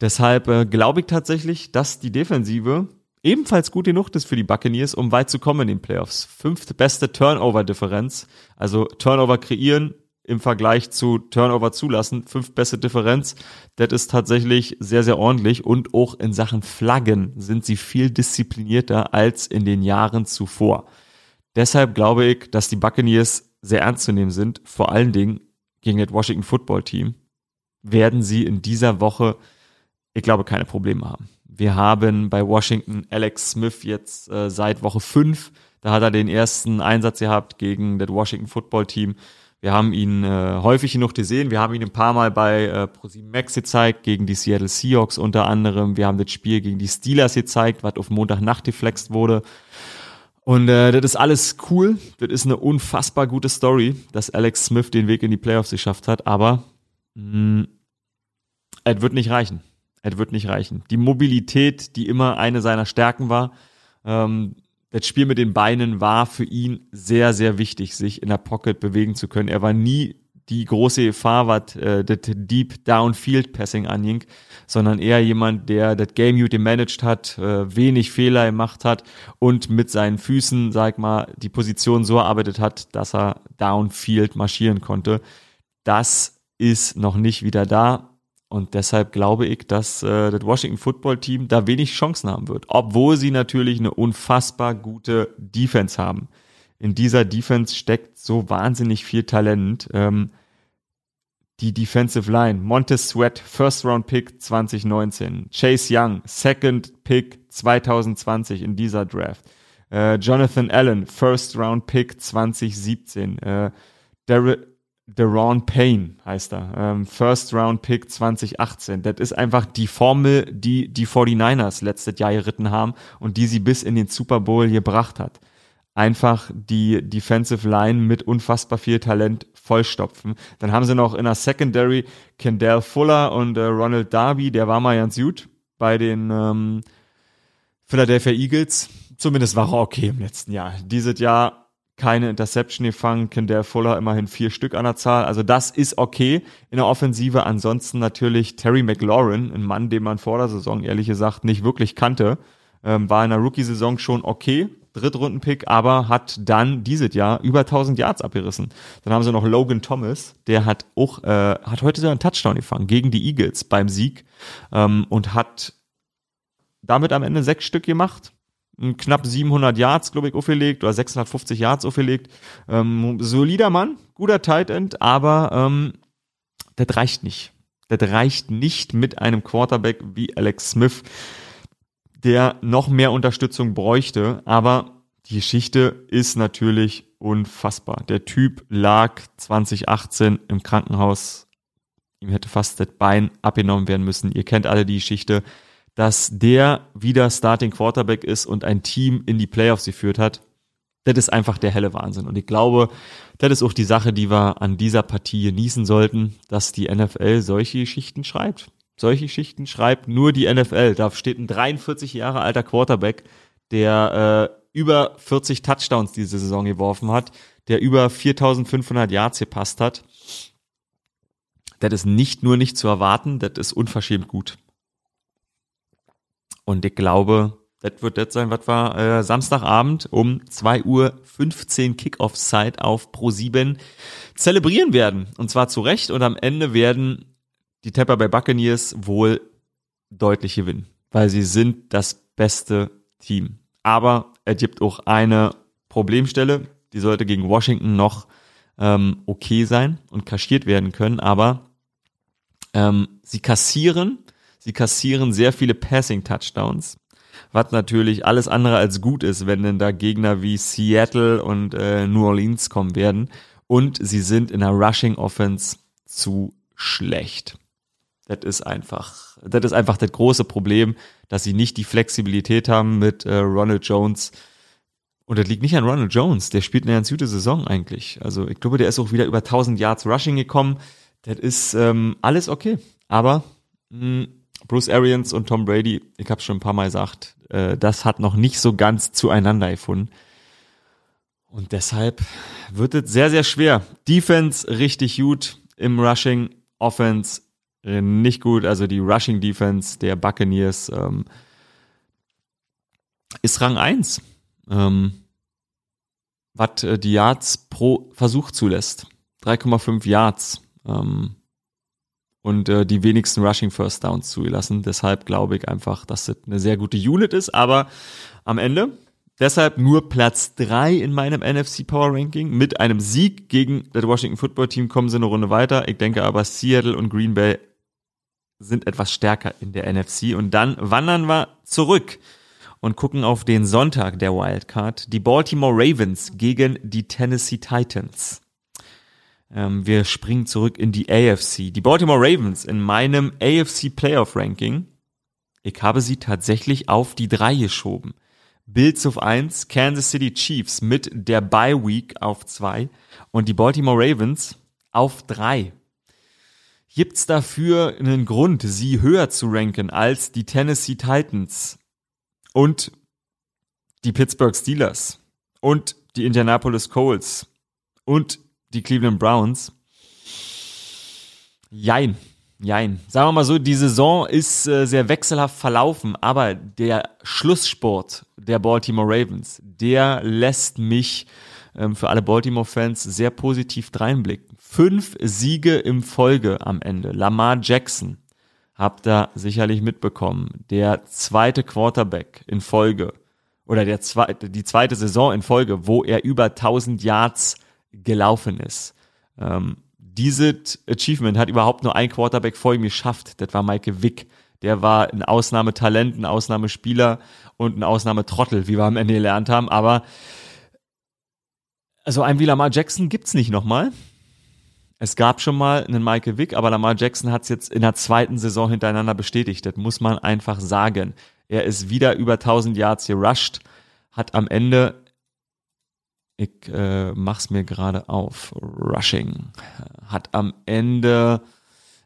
A: Deshalb äh, glaube ich tatsächlich, dass die Defensive ebenfalls gut genug ist für die Buccaneers, um weit zu kommen in den Playoffs. Fünfte beste Turnover-Differenz. Also Turnover kreieren im Vergleich zu Turnover zulassen. Fünf beste Differenz. Das ist tatsächlich sehr, sehr ordentlich. Und auch in Sachen Flaggen sind sie viel disziplinierter als in den Jahren zuvor. Deshalb glaube ich, dass die Buccaneers sehr ernst zu nehmen sind. Vor allen Dingen gegen das Washington Football Team werden sie in dieser Woche, ich glaube, keine Probleme haben. Wir haben bei Washington Alex Smith jetzt äh, seit Woche 5. Da hat er den ersten Einsatz gehabt gegen das Washington Football Team. Wir haben ihn äh, häufig genug gesehen. Wir haben ihn ein paar Mal bei äh, ProSieben Max gezeigt, gegen die Seattle Seahawks unter anderem. Wir haben das Spiel gegen die Steelers gezeigt, was auf Montagnacht geflext wurde. Und äh, das ist alles cool. Das ist eine unfassbar gute Story, dass Alex Smith den Weg in die Playoffs geschafft hat. Aber mm, es wird nicht reichen. Es wird nicht reichen. Die Mobilität, die immer eine seiner Stärken war, ähm, das Spiel mit den Beinen war für ihn sehr, sehr wichtig, sich in der Pocket bewegen zu können. Er war nie die große Gefahr, was äh, das Deep Downfield Passing anging, sondern eher jemand, der das Game gut gemanagt hat, äh, wenig Fehler gemacht hat und mit seinen Füßen, sag mal, die Position so erarbeitet hat, dass er Downfield marschieren konnte. Das ist noch nicht wieder da. Und deshalb glaube ich, dass äh, das Washington Football Team da wenig Chancen haben wird, obwohl sie natürlich eine unfassbar gute Defense haben. In dieser Defense steckt so wahnsinnig viel Talent. Ähm, die Defensive Line, Montez Sweat, First Round Pick 2019, Chase Young, Second Pick 2020 in dieser Draft, äh, Jonathan Allen, First Round Pick 2017, äh, Dar Deron Payne heißt er. Ähm, First Round Pick 2018. Das ist einfach die Formel, die die 49ers letztes Jahr geritten haben und die sie bis in den Super Bowl gebracht hat. Einfach die Defensive Line mit unfassbar viel Talent vollstopfen. Dann haben sie noch in der Secondary Kendall Fuller und äh, Ronald Darby, der war mal ganz gut bei den ähm, Philadelphia Eagles. Zumindest war er okay im letzten Jahr. Dieses Jahr keine Interception gefangen, Kendall Fuller immerhin vier Stück an der Zahl. Also das ist okay in der Offensive. Ansonsten natürlich Terry McLaurin, ein Mann, den man vor der Saison ehrlich gesagt nicht wirklich kannte, ähm, war in der Rookie-Saison schon okay, Drittrunden-Pick, aber hat dann dieses Jahr über 1000 Yards abgerissen. Dann haben sie noch Logan Thomas, der hat auch, äh, hat heute so einen Touchdown gefangen gegen die Eagles beim Sieg ähm, und hat damit am Ende sechs Stück gemacht knapp 700 Yards, glaube ich, aufgelegt oder 650 Yards aufgelegt. Ähm, solider Mann, guter Tight End, aber ähm, das reicht nicht. Das reicht nicht mit einem Quarterback wie Alex Smith, der noch mehr Unterstützung bräuchte. Aber die Geschichte ist natürlich unfassbar. Der Typ lag 2018 im Krankenhaus. Ihm hätte fast das Bein abgenommen werden müssen. Ihr kennt alle die Geschichte dass der wieder Starting Quarterback ist und ein Team in die Playoffs geführt hat, das ist einfach der helle Wahnsinn. Und ich glaube, das ist auch die Sache, die wir an dieser Partie genießen sollten, dass die NFL solche Geschichten schreibt. Solche Geschichten schreibt nur die NFL. Da steht ein 43 Jahre alter Quarterback, der äh, über 40 Touchdowns diese Saison geworfen hat, der über 4500 Yards gepasst hat. Das ist nicht nur nicht zu erwarten, das ist unverschämt gut. Und ich glaube, das wird das sein, was war äh, Samstagabend um 2 Uhr 15 Kickoff-Zeit auf Pro 7 zelebrieren werden. Und zwar zu Recht. Und am Ende werden die Tampa Bay Buccaneers wohl deutlich gewinnen, weil sie sind das beste Team. Aber es gibt auch eine Problemstelle, die sollte gegen Washington noch ähm, okay sein und kaschiert werden können, aber ähm, sie kassieren Sie kassieren sehr viele Passing-Touchdowns, was natürlich alles andere als gut ist, wenn denn da Gegner wie Seattle und äh, New Orleans kommen werden. Und sie sind in der Rushing Offense zu schlecht. Das ist einfach, das ist einfach das große Problem, dass sie nicht die Flexibilität haben mit äh, Ronald Jones Und das liegt nicht an Ronald Jones, der spielt eine ganz gute Saison eigentlich. Also ich glaube, der ist auch wieder über 1000 Yards Rushing gekommen. Das ist ähm, alles okay. Aber mh, hm, Bruce Arians und Tom Brady, ich habe schon ein paar Mal gesagt, äh, das hat noch nicht so ganz zueinander gefunden. Und deshalb wird es sehr, sehr schwer. Defense richtig gut im Rushing, Offense nicht gut. Also die Rushing Defense der Buccaneers ähm, ist Rang 1 ähm, was äh, die Yards pro Versuch zulässt. 3,5 Yards ähm, und äh, die wenigsten Rushing First Downs zugelassen. Deshalb glaube ich einfach, dass das eine sehr gute Unit ist. Aber am Ende deshalb nur Platz 3 in meinem NFC Power Ranking. Mit einem Sieg gegen das Washington Football Team kommen sie eine Runde weiter. Ich denke aber Seattle und Green Bay sind etwas stärker in der NFC. Und dann wandern wir zurück und gucken auf den Sonntag der Wildcard. Die Baltimore Ravens gegen die Tennessee Titans. Ähm, wir springen zurück in die AFC. Die Baltimore Ravens in meinem AFC Playoff Ranking. Ich habe sie tatsächlich auf die drei geschoben. Bills auf eins, Kansas City Chiefs mit der Bye Week auf zwei und die Baltimore Ravens auf drei. Gibt's dafür einen Grund, sie höher zu ranken als die Tennessee Titans? und die Pittsburgh Steelers und die Indianapolis Colts und die Cleveland Browns. Jein, jein. Sagen wir mal so, die Saison ist äh, sehr wechselhaft verlaufen, aber der Schlusssport der Baltimore Ravens, der lässt mich ähm, für alle Baltimore-Fans sehr positiv dreinblicken. Fünf Siege im Folge am Ende. Lamar Jackson, habt ihr sicherlich mitbekommen. Der zweite Quarterback in Folge oder der zweite, die zweite Saison in Folge, wo er über 1000 Yards gelaufen ist. Ähm, dieses Achievement hat überhaupt nur ein Quarterback vor ihm geschafft. Das war Michael Wick. Der war ein Ausnahmetalent, ein Ausnahmespieler und ein Ausnahmetrottel, wie wir am Ende gelernt haben. Aber also ein wie Lamar Jackson gibt's nicht nochmal. Es gab schon mal einen Michael Wick, aber Lamar Jackson hat es jetzt in der zweiten Saison hintereinander bestätigt. Das muss man einfach sagen. Er ist wieder über 1000 Yards gerusht, hat am Ende, ich äh, mach's mir gerade auf, Rushing, hat am Ende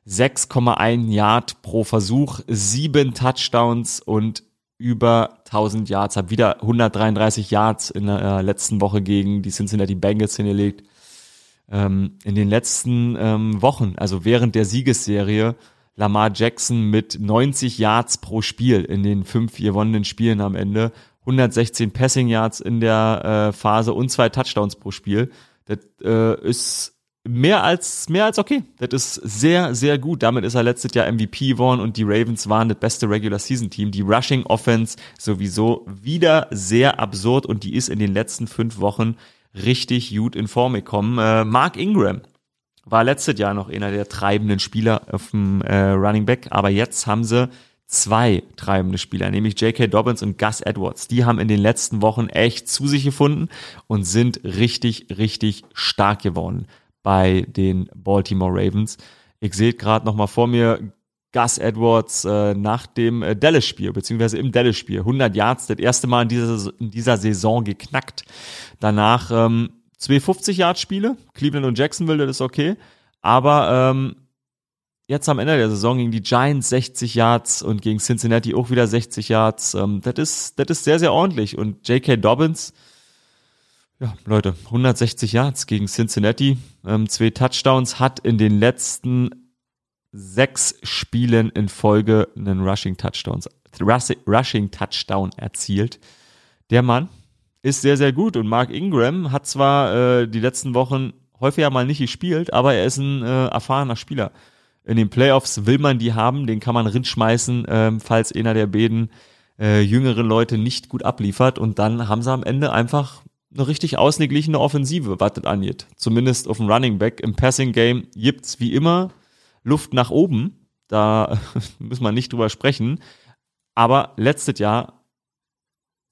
A: 6,1 Yard pro Versuch, sieben Touchdowns und über 1000 Yards, hat wieder 133 Yards in der letzten Woche gegen die Cincinnati Bengals hingelegt. Ähm, in den letzten ähm, Wochen, also während der Siegesserie, Lamar Jackson mit 90 Yards pro Spiel in den fünf gewonnenen Spielen am Ende, 116 Passing Yards in der äh, Phase und zwei Touchdowns pro Spiel. Das äh, ist mehr als mehr als okay. Das ist sehr sehr gut. Damit ist er letztes Jahr MVP geworden und die Ravens waren das beste Regular Season Team. Die Rushing Offense sowieso wieder sehr absurd und die ist in den letzten fünf Wochen richtig gut in Form gekommen. Äh, Mark Ingram war letztes Jahr noch einer der treibenden Spieler auf dem äh, Running Back, aber jetzt haben sie zwei treibende Spieler, nämlich J.K. Dobbins und Gus Edwards. Die haben in den letzten Wochen echt zu sich gefunden und sind richtig, richtig stark geworden bei den Baltimore Ravens. Ich sehe gerade noch mal vor mir Gus Edwards äh, nach dem äh, Dallas-Spiel, beziehungsweise im Dallas-Spiel. 100 Yards, das erste Mal in dieser, in dieser Saison geknackt. Danach ähm, zwei 50-Yard-Spiele, Cleveland und Jacksonville, das ist okay. Aber ähm, jetzt am Ende der Saison gegen die Giants 60 Yards und gegen Cincinnati auch wieder 60 Yards. Ähm, das ist, das ist sehr, sehr ordentlich. Und J.K. Dobbins, ja, Leute, 160 Yards gegen Cincinnati, ähm, zwei Touchdowns, hat in den letzten sechs Spielen in Folge einen Rushing Touchdowns, Rushing Touchdown erzielt. Der Mann ist sehr, sehr gut und Mark Ingram hat zwar äh, die letzten Wochen häufiger mal nicht gespielt, aber er ist ein äh, erfahrener Spieler. In den Playoffs will man die haben, den kann man rinschmeißen, äh, falls einer der beiden äh, jüngeren Leute nicht gut abliefert und dann haben sie am Ende einfach eine richtig ausgeglichene Offensive, das angeht. Zumindest auf dem Running Back. Im Passing Game gibt's wie immer Luft nach oben. Da müssen wir nicht drüber sprechen. Aber letztes Jahr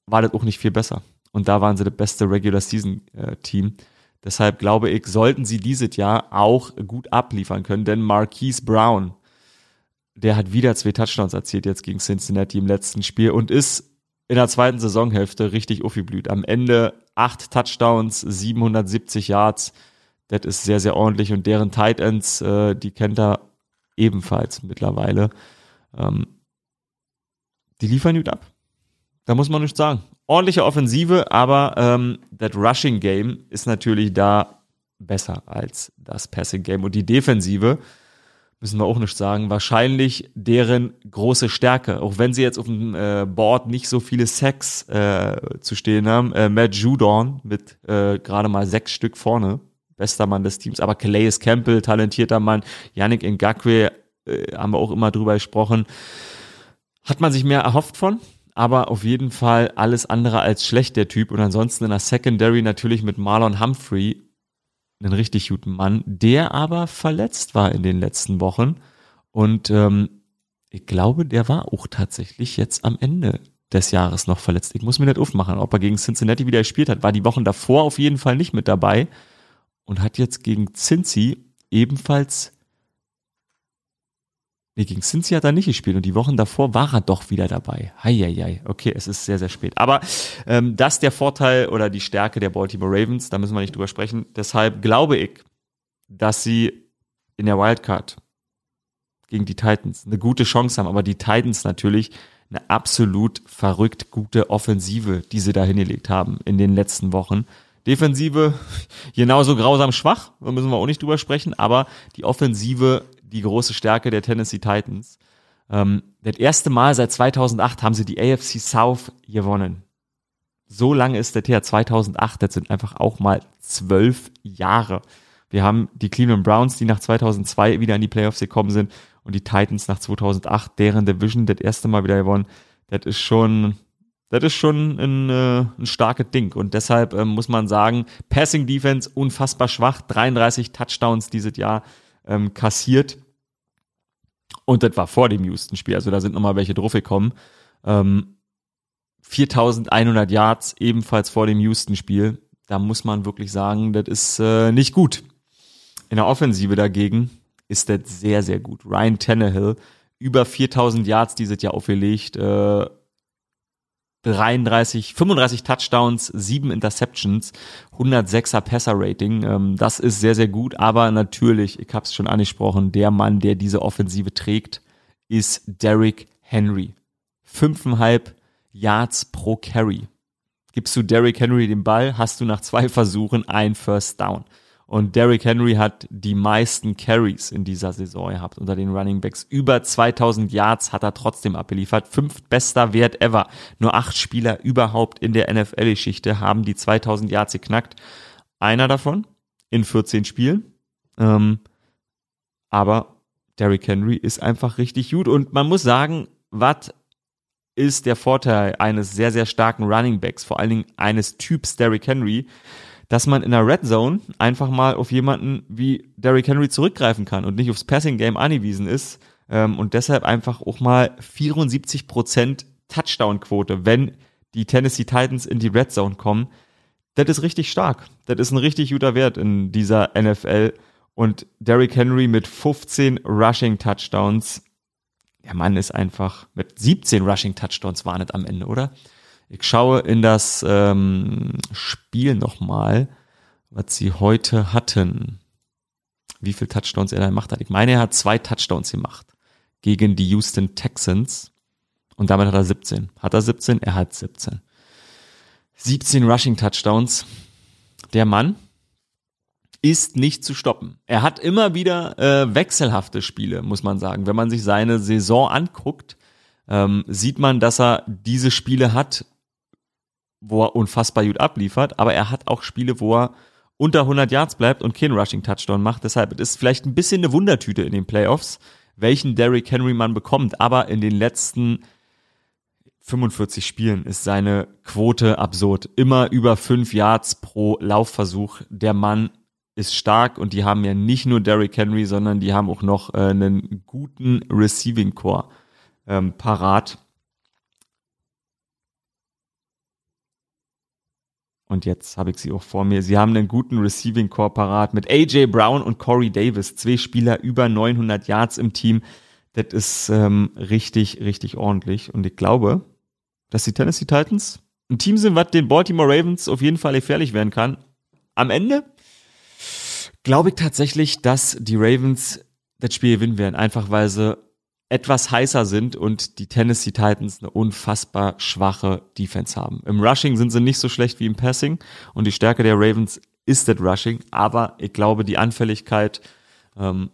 A: war das auch nicht viel besser. Und da waren sie das beste Regular Season äh, Team. Deshalb glaube ich, sollten sie dieses Jahr auch gut abliefern können, denn Marquise Brown, der hat wieder zwei Touchdowns erzielt jetzt gegen Cincinnati im letzten Spiel und ist in der zweiten Saisonhälfte richtig Uffi blüht. Am Ende acht Touchdowns, 770 Yards. Das ist sehr, sehr ordentlich. Und deren Tight Ends, äh, die kennt er ebenfalls mittlerweile. Ähm, die liefern gut ab. Da muss man nichts sagen. Ordentliche Offensive, aber ähm, das Rushing Game ist natürlich da besser als das Passing Game. Und die Defensive, müssen wir auch nicht sagen, wahrscheinlich deren große Stärke. Auch wenn sie jetzt auf dem äh, Board nicht so viele Sacks äh, zu stehen haben. Äh, Matt Judon mit äh, gerade mal sechs Stück vorne, bester Mann des Teams. Aber Calais Campbell, talentierter Mann. Yannick Ngakwe, äh, haben wir auch immer drüber gesprochen. Hat man sich mehr erhofft von? Aber auf jeden Fall alles andere als schlecht, der Typ. Und ansonsten in der Secondary natürlich mit Marlon Humphrey einen richtig guten Mann, der aber verletzt war in den letzten Wochen. Und ähm, ich glaube, der war auch tatsächlich jetzt am Ende des Jahres noch verletzt. Ich muss mir nicht aufmachen, ob er gegen Cincinnati wieder gespielt hat. War die Wochen davor auf jeden Fall nicht mit dabei und hat jetzt gegen Cincy ebenfalls Nee, gegen Cincy hat er nicht gespielt und die Wochen davor war er doch wieder dabei. Heieiei. Okay, es ist sehr, sehr spät. Aber ähm, das der Vorteil oder die Stärke der Baltimore Ravens, da müssen wir nicht drüber sprechen. Deshalb glaube ich, dass sie in der Wildcard gegen die Titans eine gute Chance haben, aber die Titans natürlich eine absolut verrückt gute Offensive, die sie da hingelegt haben in den letzten Wochen. Defensive genauso grausam schwach, da müssen wir auch nicht drüber sprechen, aber die Offensive die große Stärke der Tennessee Titans. Ähm, das erste Mal seit 2008 haben sie die AFC South gewonnen. So lange ist das her, 2008, das sind einfach auch mal zwölf Jahre. Wir haben die Cleveland Browns, die nach 2002 wieder in die Playoffs gekommen sind und die Titans nach 2008, deren Division das erste Mal wieder gewonnen. Das ist schon, das ist schon ein, äh, ein starkes Ding. Und deshalb äh, muss man sagen, Passing Defense unfassbar schwach, 33 Touchdowns dieses Jahr ähm, kassiert. Und das war vor dem Houston-Spiel, also da sind nochmal welche drauf gekommen. Ähm, 4100 Yards ebenfalls vor dem Houston-Spiel. Da muss man wirklich sagen, das ist äh, nicht gut. In der Offensive dagegen ist das sehr, sehr gut. Ryan Tannehill, über 4000 Yards dieses Jahr aufgelegt, äh, 33, 35 Touchdowns, 7 Interceptions, 106er Passer-Rating. Ähm, das ist sehr, sehr gut, aber natürlich, ich habe es schon angesprochen, der Mann, der diese Offensive trägt, ist Derrick Henry. Fünfeinhalb Yards pro Carry. Gibst du Derrick Henry den Ball, hast du nach zwei Versuchen ein First Down. Und Derrick Henry hat die meisten Carries in dieser Saison gehabt unter den Running Backs. Über 2000 Yards hat er trotzdem abgeliefert. Fünf bester Wert ever. Nur acht Spieler überhaupt in der NFL-Geschichte haben die 2000 Yards geknackt. Einer davon in 14 Spielen. Ähm, aber Derrick Henry ist einfach richtig gut. Und man muss sagen, was ist der Vorteil eines sehr, sehr starken Running Backs, vor allen Dingen eines Typs Derrick Henry? Dass man in der Red Zone einfach mal auf jemanden wie Derrick Henry zurückgreifen kann und nicht aufs Passing Game angewiesen ist ähm, und deshalb einfach auch mal 74% Touchdown Quote, wenn die Tennessee Titans in die Red Zone kommen. Das ist richtig stark. Das ist ein richtig guter Wert in dieser NFL. Und Derrick Henry mit 15 Rushing Touchdowns. Der Mann ist einfach mit 17 Rushing Touchdowns war nicht am Ende, oder? Ich schaue in das ähm, Spiel nochmal, was sie heute hatten. Wie viel Touchdowns er da gemacht hat. Ich meine, er hat zwei Touchdowns gemacht gegen die Houston Texans. Und damit hat er 17. Hat er 17? Er hat 17. 17 Rushing Touchdowns. Der Mann ist nicht zu stoppen. Er hat immer wieder äh, wechselhafte Spiele, muss man sagen. Wenn man sich seine Saison anguckt, ähm, sieht man, dass er diese Spiele hat, wo er unfassbar gut abliefert, aber er hat auch Spiele, wo er unter 100 Yards bleibt und keinen Rushing Touchdown macht. Deshalb ist vielleicht ein bisschen eine Wundertüte in den Playoffs, welchen Derrick Henry man bekommt. Aber in den letzten 45 Spielen ist seine Quote absurd. Immer über 5 Yards pro Laufversuch. Der Mann ist stark und die haben ja nicht nur Derrick Henry, sondern die haben auch noch äh, einen guten Receiving Core ähm, parat. Und jetzt habe ich sie auch vor mir. Sie haben einen guten Receiving Core parat mit AJ Brown und Corey Davis. Zwei Spieler über 900 Yards im Team. Das ist ähm, richtig, richtig ordentlich. Und ich glaube, dass die Tennessee Titans ein Team sind, was den Baltimore Ravens auf jeden Fall gefährlich werden kann. Am Ende glaube ich tatsächlich, dass die Ravens das Spiel gewinnen werden, einfach weil sie etwas heißer sind und die Tennessee Titans eine unfassbar schwache Defense haben. Im Rushing sind sie nicht so schlecht wie im Passing und die Stärke der Ravens ist das Rushing, aber ich glaube, die Anfälligkeit ähm,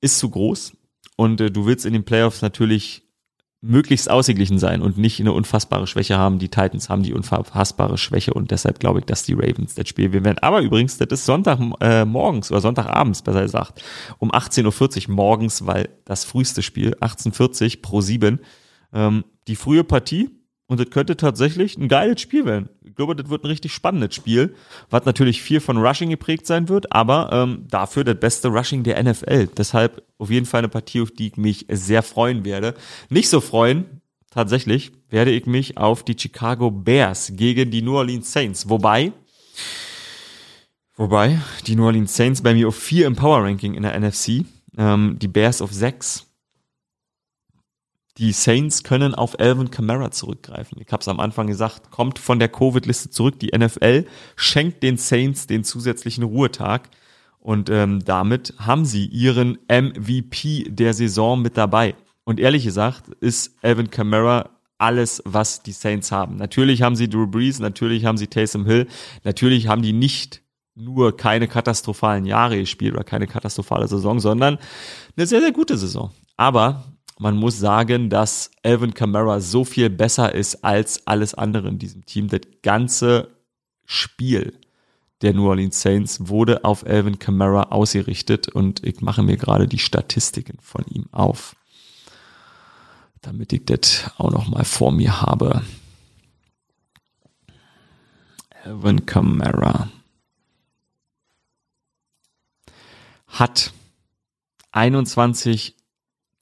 A: ist zu groß und äh, du willst in den Playoffs natürlich möglichst ausgeglichen sein und nicht eine unfassbare Schwäche haben. Die Titans haben die unfassbare Schwäche und deshalb glaube ich, dass die Ravens das Spiel gewinnen werden. Aber übrigens, das ist Sonntag äh, morgens oder Sonntagabends, besser gesagt, um 18.40 Uhr morgens, weil das früheste Spiel, 18.40 Uhr pro 7, ähm, die frühe Partie und das könnte tatsächlich ein geiles Spiel werden. Ich glaube, das wird ein richtig spannendes Spiel, was natürlich viel von Rushing geprägt sein wird, aber ähm, dafür das beste Rushing der NFL. Deshalb auf jeden Fall eine Partie, auf die ich mich sehr freuen werde. Nicht so freuen, tatsächlich, werde ich mich auf die Chicago Bears gegen die New Orleans Saints. Wobei, wobei, die New Orleans Saints bei mir auf vier im Power Ranking in der NFC, ähm, die Bears auf sechs die Saints können auf Alvin Kamara zurückgreifen. Ich habe es am Anfang gesagt, kommt von der Covid-Liste zurück. Die NFL schenkt den Saints den zusätzlichen Ruhetag. Und ähm, damit haben sie ihren MVP der Saison mit dabei. Und ehrlich gesagt ist Alvin Kamara alles, was die Saints haben. Natürlich haben sie Drew Brees, natürlich haben sie Taysom Hill, natürlich haben die nicht nur keine katastrophalen Jahre gespielt oder keine katastrophale Saison, sondern eine sehr, sehr gute Saison. Aber man muss sagen, dass Alvin Kamara so viel besser ist als alles andere in diesem Team. Das ganze Spiel der New Orleans Saints wurde auf Alvin Kamara ausgerichtet und ich mache mir gerade die Statistiken von ihm auf, damit ich das auch noch mal vor mir habe. Alvin Kamara hat 21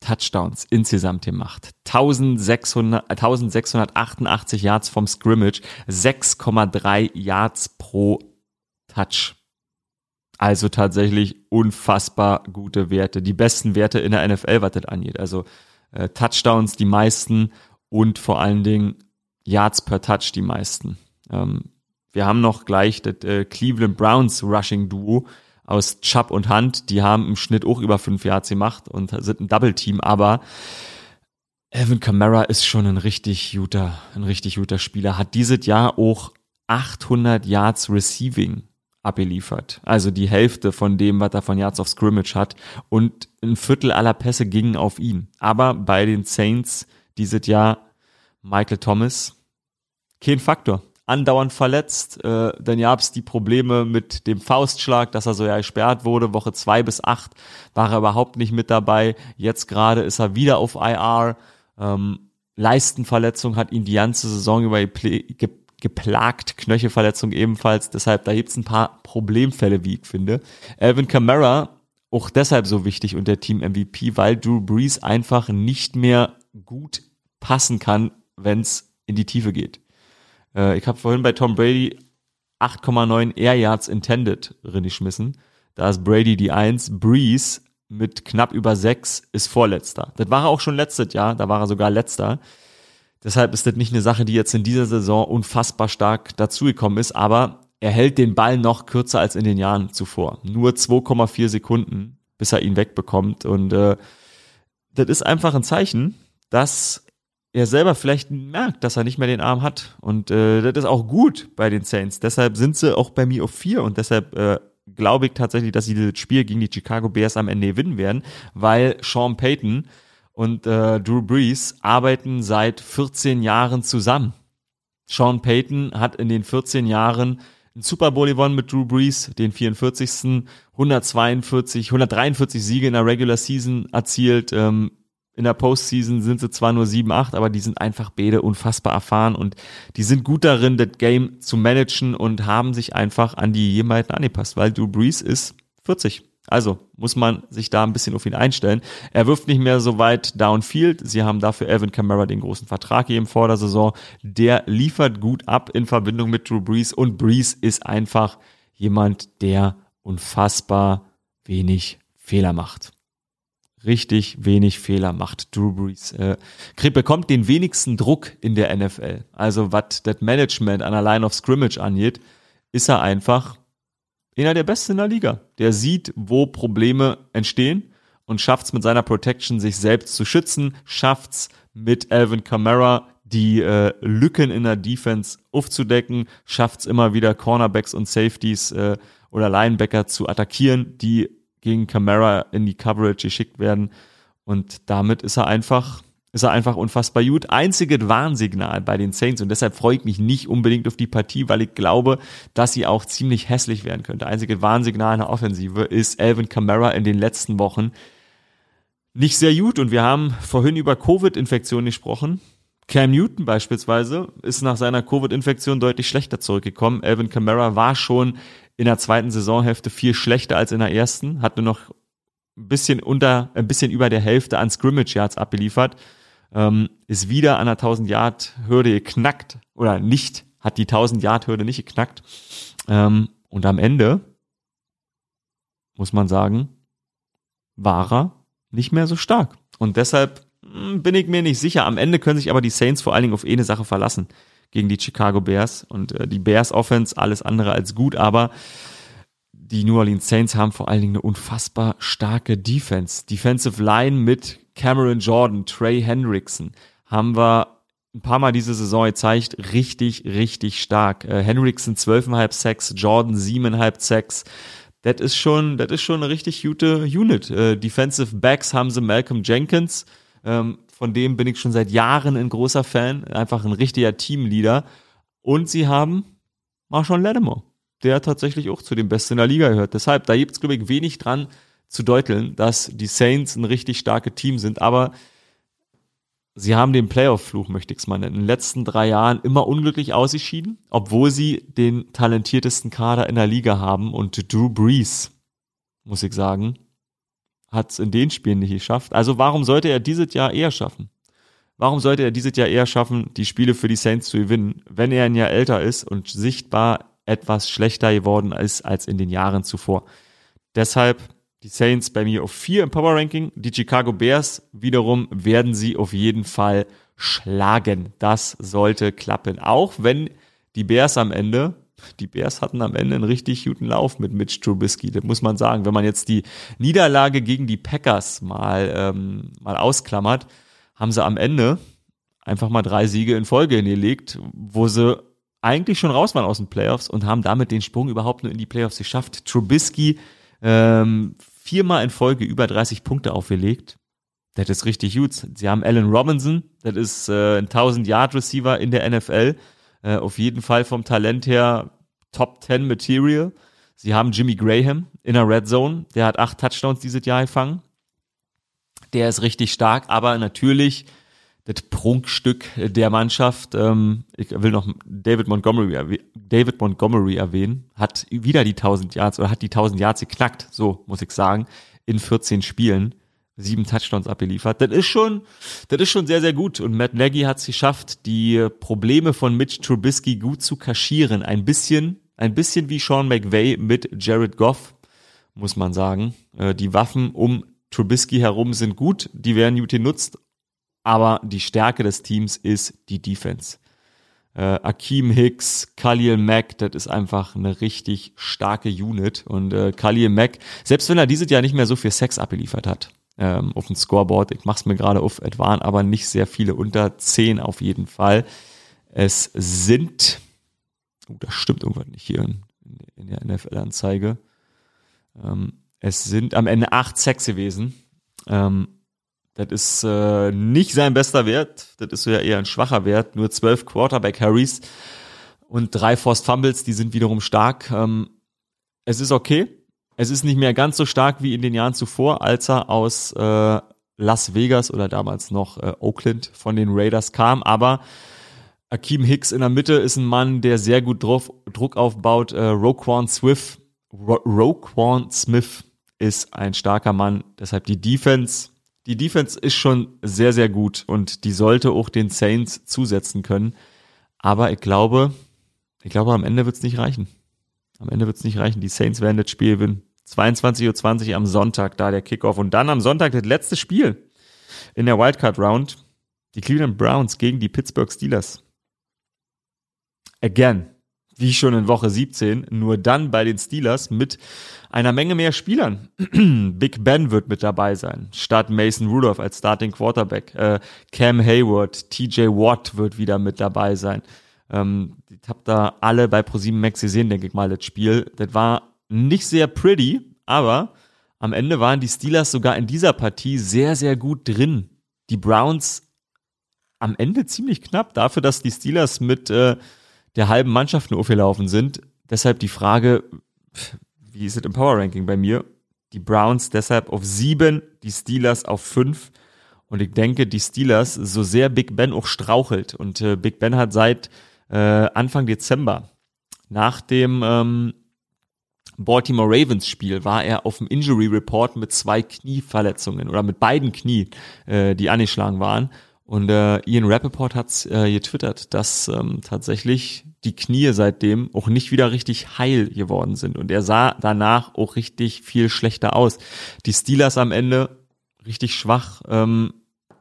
A: Touchdowns insgesamt gemacht. 1600, 1688 Yards vom Scrimmage, 6,3 Yards pro Touch. Also tatsächlich unfassbar gute Werte. Die besten Werte in der NFL, was das angeht. Also äh, Touchdowns die meisten und vor allen Dingen Yards per Touch die meisten. Ähm, wir haben noch gleich das äh, Cleveland Browns Rushing Duo aus Chubb und Hunt, die haben im Schnitt auch über fünf Yards gemacht und sind ein Double-Team, aber Evan Kamara ist schon ein richtig guter, ein richtig guter Spieler, hat dieses Jahr auch 800 Yards Receiving abgeliefert. Also die Hälfte von dem, was er von Yards of Scrimmage hat. Und ein Viertel aller Pässe gingen auf ihn. Aber bei den Saints dieses Jahr Michael Thomas, kein Faktor andauernd verletzt. Äh, dann gab's die Probleme mit dem Faustschlag, dass er so ja gesperrt wurde. Woche zwei bis acht war er überhaupt nicht mit dabei. Jetzt gerade ist er wieder auf IR. Ähm, Leistenverletzung hat ihn die ganze Saison über geplagt, Knöchelverletzung ebenfalls. Deshalb, da gibt's ein paar Problemfälle, wie ich finde. Alvin Kamara, auch deshalb so wichtig und der Team MVP, weil Drew Brees einfach nicht mehr gut passen kann, wenn's in die Tiefe geht. Äh, ich habe vorhin bei Tom Brady 8,9 Air Yards intended reingeschmissen. Da ist Brady die 1. Breeze mit knapp über 6 ist Vorletzter. Das war er auch schon letztes Jahr, da war er sogar Letzter. Deshalb ist das nicht eine Sache, die jetzt in dieser Saison unfassbar stark dazugekommen ist, aber er hält den Ball noch kürzer als in den Jahren zuvor. Nur 2,4 Sekunden, bis er ihn wegbekommt. Und äh, das ist einfach ein Zeichen, dass er selber vielleicht merkt, dass er nicht mehr den Arm hat. Und äh, das ist auch gut bei den Saints. Deshalb sind sie auch bei mir auf vier und deshalb äh, glaube ich tatsächlich, dass sie das Spiel gegen die Chicago Bears am Ende gewinnen werden, weil Sean Payton und äh, Drew Brees arbeiten seit 14 Jahren zusammen. Sean Payton hat in den 14 Jahren einen Super Bowl gewonnen mit Drew Brees, den 44. 142, 143 Siege in der Regular Season erzielt, ähm, in der Postseason sind sie zwar nur 7-8, aber die sind einfach beide unfassbar erfahren und die sind gut darin, das Game zu managen und haben sich einfach an die Gegebenheiten angepasst, weil Drew Brees ist 40. Also muss man sich da ein bisschen auf ihn einstellen. Er wirft nicht mehr so weit downfield. Sie haben dafür Evan Kamara den großen Vertrag gegeben vor der Saison. Der liefert gut ab in Verbindung mit Drew Brees und Brees ist einfach jemand, der unfassbar wenig Fehler macht richtig wenig Fehler macht. Drew Brees äh, bekommt den wenigsten Druck in der NFL. Also was das Management an der Line of Scrimmage angeht, ist er einfach einer der Besten in der Liga. Der sieht, wo Probleme entstehen und schafft es mit seiner Protection, sich selbst zu schützen, schafft es mit Alvin Kamara die äh, Lücken in der Defense aufzudecken, schafft es immer wieder Cornerbacks und Safeties äh, oder Linebacker zu attackieren, die gegen Camara in die Coverage geschickt werden. Und damit ist er einfach, ist er einfach unfassbar gut. Einziges Warnsignal bei den Saints und deshalb freue ich mich nicht unbedingt auf die Partie, weil ich glaube, dass sie auch ziemlich hässlich werden könnte. Einziges Warnsignal in der Offensive ist Alvin Camara in den letzten Wochen nicht sehr gut und wir haben vorhin über Covid-Infektionen gesprochen. Cam Newton beispielsweise ist nach seiner Covid-Infektion deutlich schlechter zurückgekommen. Alvin Kamara war schon in der zweiten Saisonhälfte viel schlechter als in der ersten, hat nur noch ein bisschen unter, ein bisschen über der Hälfte an Scrimmage Yards abgeliefert, ähm, ist wieder an der 1000 Yard Hürde geknackt oder nicht, hat die 1000 Yard Hürde nicht geknackt. Ähm, und am Ende muss man sagen, war er nicht mehr so stark. Und deshalb hm, bin ich mir nicht sicher. Am Ende können sich aber die Saints vor allen Dingen auf eine Sache verlassen gegen die Chicago Bears und äh, die Bears Offense alles andere als gut, aber die New Orleans Saints haben vor allen Dingen eine unfassbar starke Defense. Defensive Line mit Cameron Jordan, Trey Hendrickson haben wir ein paar Mal diese Saison gezeigt, richtig, richtig stark. Äh, Hendrickson 12,5 Sacks, Jordan 7,5 Sacks. Das ist schon, das ist schon eine richtig gute Unit. Äh, Defensive Backs haben sie Malcolm Jenkins, ähm, von dem bin ich schon seit Jahren ein großer Fan. Einfach ein richtiger Teamleader. Und sie haben Marshawn Lattimore, der tatsächlich auch zu den Besten in der Liga gehört. Deshalb, da gibt es, glaube ich, wenig dran zu deuteln, dass die Saints ein richtig starkes Team sind. Aber sie haben den Playoff-Fluch, möchte ich es mal nennen, in den letzten drei Jahren immer unglücklich ausgeschieden, obwohl sie den talentiertesten Kader in der Liga haben. Und Drew Brees, muss ich sagen, hat es in den Spielen nicht geschafft. Also warum sollte er dieses Jahr eher schaffen? Warum sollte er dieses Jahr eher schaffen, die Spiele für die Saints zu gewinnen, wenn er ein Jahr älter ist und sichtbar etwas schlechter geworden ist als in den Jahren zuvor? Deshalb die Saints bei mir auf vier im Power Ranking. Die Chicago Bears wiederum werden sie auf jeden Fall schlagen. Das sollte klappen. Auch wenn die Bears am Ende die Bears hatten am Ende einen richtig guten Lauf mit Mitch Trubisky. Das muss man sagen. Wenn man jetzt die Niederlage gegen die Packers mal, ähm, mal ausklammert, haben sie am Ende einfach mal drei Siege in Folge hingelegt, wo sie eigentlich schon raus waren aus den Playoffs und haben damit den Sprung überhaupt nur in die Playoffs geschafft. Trubisky ähm, viermal in Folge über 30 Punkte aufgelegt. Das ist richtig gut. Sie haben Allen Robinson, das ist äh, ein 1000-Yard-Receiver in der NFL. Äh, auf jeden Fall vom Talent her Top 10 Material. Sie haben Jimmy Graham in der Red Zone. Der hat acht Touchdowns dieses Jahr gefangen. Der ist richtig stark, aber natürlich das Prunkstück der Mannschaft. Ähm, ich will noch David Montgomery, David Montgomery erwähnen. Hat wieder die 1000 Yards oder hat die 1000 Yards geknackt, so muss ich sagen, in 14 Spielen sieben Touchdowns abgeliefert. Das ist schon, das ist schon sehr, sehr gut. Und Matt Nagy hat es geschafft, die Probleme von Mitch Trubisky gut zu kaschieren. Ein bisschen, ein bisschen wie Sean McVay mit Jared Goff, muss man sagen. Äh, die Waffen um Trubisky herum sind gut, die werden gut genutzt, aber die Stärke des Teams ist die Defense. Äh, Akeem Hicks, Khalil Mack, das ist einfach eine richtig starke Unit. Und äh, Khalil Mack, selbst wenn er dieses Jahr nicht mehr so viel Sex abgeliefert hat, ähm, auf dem Scoreboard. Ich mache es mir gerade auf Advan, aber nicht sehr viele, unter 10 auf jeden Fall. Es sind, oh, das stimmt irgendwann nicht hier in, in der NFL-Anzeige. Ähm, es sind am Ende acht Sacks gewesen. Ähm, das ist äh, nicht sein bester Wert. Das ist ja eher ein schwacher Wert. Nur zwölf Quarterback-Harries und drei Forced Fumbles, die sind wiederum stark. Ähm, es ist okay. Es ist nicht mehr ganz so stark wie in den Jahren zuvor, als er aus äh, Las Vegas oder damals noch äh, Oakland von den Raiders kam. Aber Akeem Hicks in der Mitte ist ein Mann, der sehr gut drauf, Druck aufbaut. Äh, Roquan Swift, Ro Roquan Smith ist ein starker Mann. Deshalb die Defense, die Defense ist schon sehr, sehr gut und die sollte auch den Saints zusetzen können. Aber ich glaube, ich glaube, am Ende wird es nicht reichen. Am Ende wird es nicht reichen. Die Saints werden das Spiel gewinnen. 22.20 Uhr am Sonntag, da der Kickoff. Und dann am Sonntag das letzte Spiel in der Wildcard Round. Die Cleveland Browns gegen die Pittsburgh Steelers. Again, wie schon in Woche 17, nur dann bei den Steelers mit einer Menge mehr Spielern. Big Ben wird mit dabei sein, statt Mason Rudolph als Starting Quarterback. Äh, Cam Hayward, TJ Watt wird wieder mit dabei sein. Ähm, ich habe da alle bei ProSieben Max gesehen, denke ich mal, das Spiel. Das war nicht sehr pretty, aber am Ende waren die Steelers sogar in dieser Partie sehr, sehr gut drin. Die Browns am Ende ziemlich knapp dafür, dass die Steelers mit äh, der halben Mannschaft nur aufgelaufen sind. Deshalb die Frage, wie ist es im Power Ranking bei mir? Die Browns deshalb auf sieben, die Steelers auf fünf. Und ich denke, die Steelers, so sehr Big Ben auch strauchelt, und äh, Big Ben hat seit äh, Anfang Dezember nach dem ähm, Baltimore Ravens Spiel war er auf dem Injury Report mit zwei Knieverletzungen oder mit beiden Knie, äh, die angeschlagen waren. Und äh, Ian Rappaport hat äh, getwittert, dass ähm, tatsächlich die Knie seitdem auch nicht wieder richtig heil geworden sind. Und er sah danach auch richtig viel schlechter aus. Die Steelers am Ende richtig schwach ähm,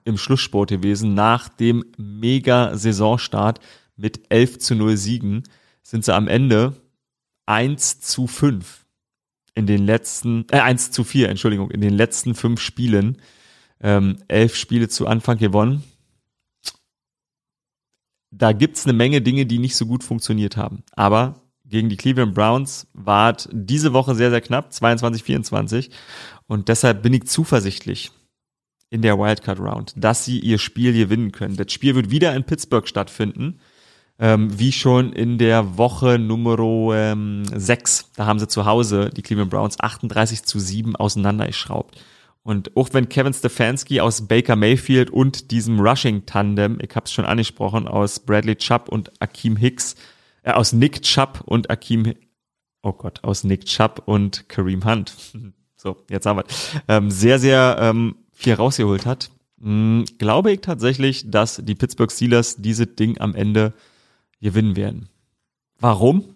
A: im Schlusssport gewesen. Nach dem Mega-Saisonstart mit 11 zu 0 Siegen sind sie am Ende 1 zu 5 in den letzten, äh, 1 zu 4, Entschuldigung, in den letzten fünf Spielen. Ähm, elf Spiele zu Anfang gewonnen. Da gibt's eine Menge Dinge, die nicht so gut funktioniert haben. Aber gegen die Cleveland Browns war diese Woche sehr, sehr knapp, 22, 24. Und deshalb bin ich zuversichtlich in der Wildcard Round, dass sie ihr Spiel gewinnen können. Das Spiel wird wieder in Pittsburgh stattfinden ähm, wie schon in der Woche Nummer ähm, 6. Da haben sie zu Hause die Cleveland Browns 38 zu 7 auseinandergeschraubt. Und auch wenn Kevin Stefanski aus Baker Mayfield und diesem Rushing-Tandem, ich habe es schon angesprochen, aus Bradley Chubb und Akeem Hicks, äh, aus Nick Chubb und Akeem, oh Gott, aus Nick Chubb und Kareem Hunt, so, jetzt haben wir ähm, sehr, sehr ähm, viel rausgeholt hat, mh, hm, glaube ich tatsächlich, dass die Pittsburgh Steelers dieses Ding am Ende gewinnen werden. Warum?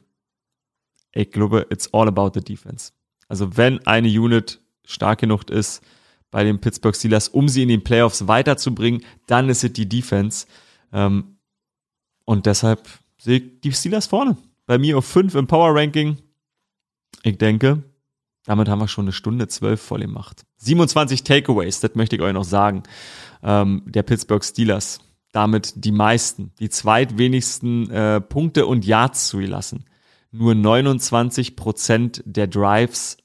A: Ich glaube, it's all about the defense. Also wenn eine Unit stark genug ist bei den Pittsburgh Steelers, um sie in den Playoffs weiterzubringen, dann ist es die Defense. Ähm, und deshalb sehe ich die Steelers vorne. Bei mir auf 5 im Power Ranking. Ich denke, damit haben wir schon eine Stunde zwölf voll gemacht. 27 Takeaways, das möchte ich euch noch sagen. Ähm, der Pittsburgh Steelers damit die meisten, die zweitwenigsten äh, Punkte und Yards zulassen. Nur 29 Prozent der Drives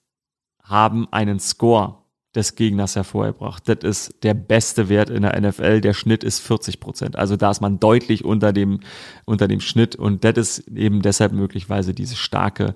A: haben einen Score des Gegners hervorgebracht. Das ist der beste Wert in der NFL. Der Schnitt ist 40 Prozent. Also da ist man deutlich unter dem, unter dem Schnitt und das ist eben deshalb möglicherweise diese starke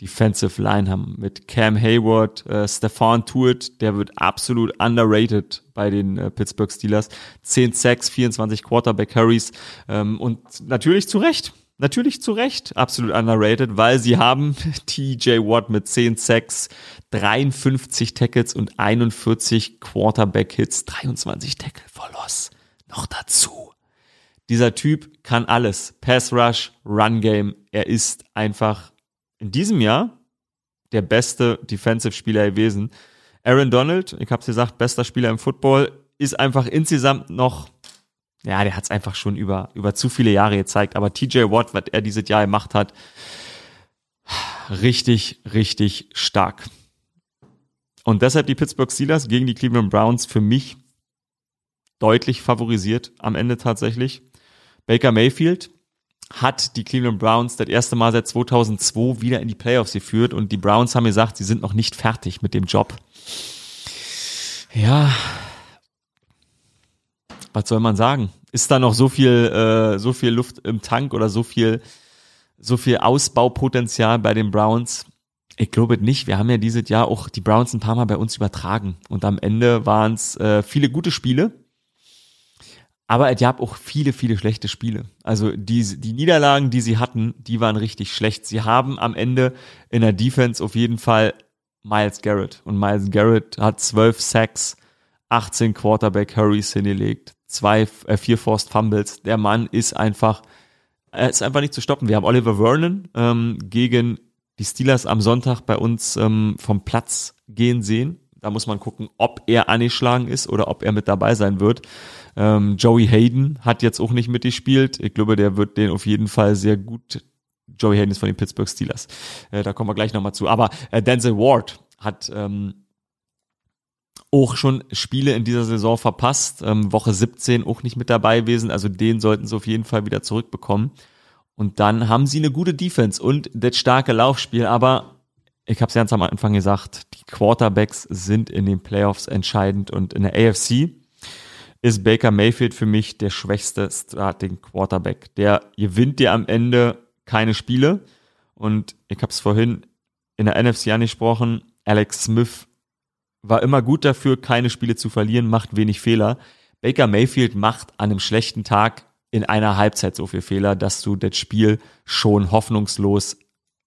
A: Defensive Line haben mit Cam Hayward, äh, Stefan Tuitt, der wird absolut underrated bei den äh, Pittsburgh Steelers. 10 Sacks, 24 Quarterback Carries ähm, und natürlich zu Recht. Natürlich zu Recht absolut underrated, weil sie haben TJ Watt mit 10 Sacks, 53 Tackles und 41 Quarterback Hits, 23 Tackle for Loss. Noch dazu. Dieser Typ kann alles. Pass Rush, Run Game. Er ist einfach in diesem Jahr der beste Defensive-Spieler gewesen. Aaron Donald, ich habe es gesagt, bester Spieler im Football, ist einfach insgesamt noch, ja, der hat es einfach schon über, über zu viele Jahre gezeigt. Aber TJ Watt, was er dieses Jahr gemacht hat, richtig, richtig stark. Und deshalb die Pittsburgh Steelers gegen die Cleveland Browns für mich deutlich favorisiert am Ende tatsächlich. Baker Mayfield, hat die Cleveland Browns das erste Mal seit 2002 wieder in die Playoffs geführt und die Browns haben gesagt, sie sind noch nicht fertig mit dem Job. Ja, was soll man sagen? Ist da noch so viel, äh, so viel Luft im Tank oder so viel, so viel Ausbaupotenzial bei den Browns? Ich glaube nicht. Wir haben ja dieses Jahr auch die Browns ein paar Mal bei uns übertragen und am Ende waren es äh, viele gute Spiele aber es gab auch viele, viele schlechte Spiele. Also die, die Niederlagen, die sie hatten, die waren richtig schlecht. Sie haben am Ende in der Defense auf jeden Fall Miles Garrett. Und Miles Garrett hat zwölf Sacks, 18 Quarterback Hurries hingelegt, zwei, äh, vier Forced Fumbles. Der Mann ist einfach, er ist einfach nicht zu stoppen. Wir haben Oliver Vernon ähm, gegen die Steelers am Sonntag bei uns ähm, vom Platz gehen sehen. Da muss man gucken, ob er angeschlagen ist oder ob er mit dabei sein wird. Ähm, Joey Hayden hat jetzt auch nicht mitgespielt. Ich glaube, der wird den auf jeden Fall sehr gut. Joey Hayden ist von den Pittsburgh Steelers. Äh, da kommen wir gleich nochmal zu. Aber äh, Denzel Ward hat ähm, auch schon Spiele in dieser Saison verpasst. Ähm, Woche 17 auch nicht mit dabei gewesen. Also den sollten sie auf jeden Fall wieder zurückbekommen. Und dann haben sie eine gute Defense und das starke Laufspiel. Aber ich habe es ganz am Anfang gesagt, die Quarterbacks sind in den Playoffs entscheidend. Und in der AFC ist Baker Mayfield für mich der schwächste Starting Quarterback. Der gewinnt dir am Ende keine Spiele. Und ich habe es vorhin in der NFC angesprochen, Alex Smith war immer gut dafür, keine Spiele zu verlieren, macht wenig Fehler. Baker Mayfield macht an einem schlechten Tag in einer Halbzeit so viel Fehler, dass du das Spiel schon hoffnungslos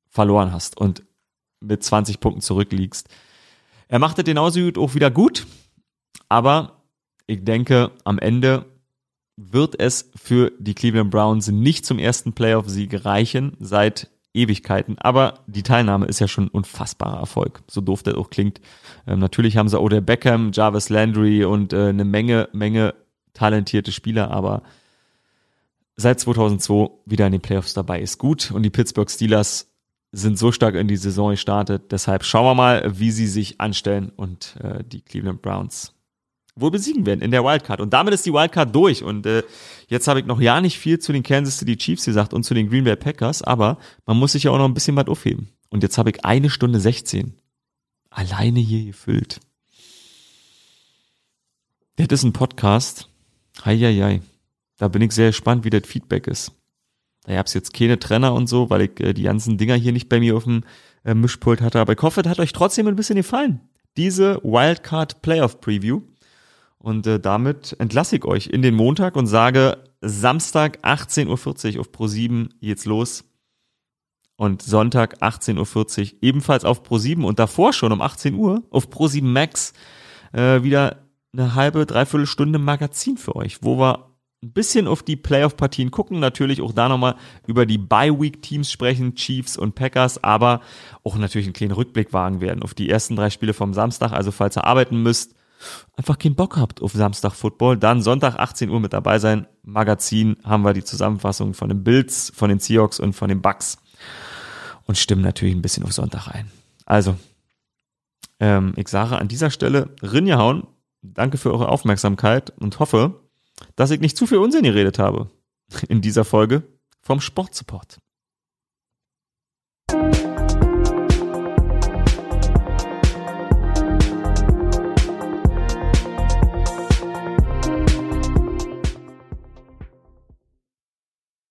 A: verloren hast und mit 20 Punkten zurückliegst. Er machte genauso gut auch wieder gut, aber ich denke, am Ende wird es für die Cleveland Browns nicht zum ersten Playoff-Sieg reichen seit Ewigkeiten. Aber die Teilnahme ist ja schon ein unfassbarer Erfolg. So doof das auch klingt. Ähm, natürlich haben sie Odell Beckham, Jarvis Landry und äh, eine Menge, Menge talentierte Spieler, aber seit 2002 wieder in den Playoffs dabei ist gut. Und die Pittsburgh Steelers sind so stark in die Saison gestartet. Deshalb schauen wir mal, wie sie sich anstellen und äh, die Cleveland Browns wohl besiegen werden in der Wildcard. Und damit ist die Wildcard durch. Und äh, jetzt habe ich noch ja nicht viel zu den Kansas City Chiefs gesagt und zu den Green Bay Packers, aber man muss sich ja auch noch ein bisschen was aufheben. Und jetzt habe ich eine Stunde 16 alleine hier gefüllt. Das ist ein Podcast. Heieiei. Da bin ich sehr gespannt, wie das Feedback ist. Da gab es jetzt keine Trenner und so, weil ich äh, die ganzen Dinger hier nicht bei mir auf dem äh, Mischpult hatte. Aber ich hoffe, das hat euch trotzdem ein bisschen gefallen. Diese Wildcard Playoff Preview. Und äh, damit entlasse ich euch in den Montag und sage Samstag 18.40 Uhr auf Pro7 geht's los. Und Sonntag 18.40 Uhr ebenfalls auf Pro7 und davor schon um 18 Uhr auf Pro7 Max äh, wieder eine halbe, dreiviertel Stunde Magazin für euch, wo wir ein bisschen auf die Playoff-Partien gucken, natürlich auch da nochmal über die Bye-Week-Teams sprechen, Chiefs und Packers, aber auch natürlich einen kleinen Rückblick wagen werden auf die ersten drei Spiele vom Samstag. Also falls ihr arbeiten müsst, einfach keinen Bock habt auf Samstag Football, dann Sonntag 18 Uhr mit dabei sein. Magazin haben wir die Zusammenfassung von den Bills, von den Seahawks und von den Bucks und stimmen natürlich ein bisschen auf Sonntag ein. Also, ähm, ich sage an dieser Stelle Rinjahauen, danke für eure Aufmerksamkeit und hoffe, dass ich nicht zu viel Unsinn geredet habe in dieser Folge vom Sportsupport.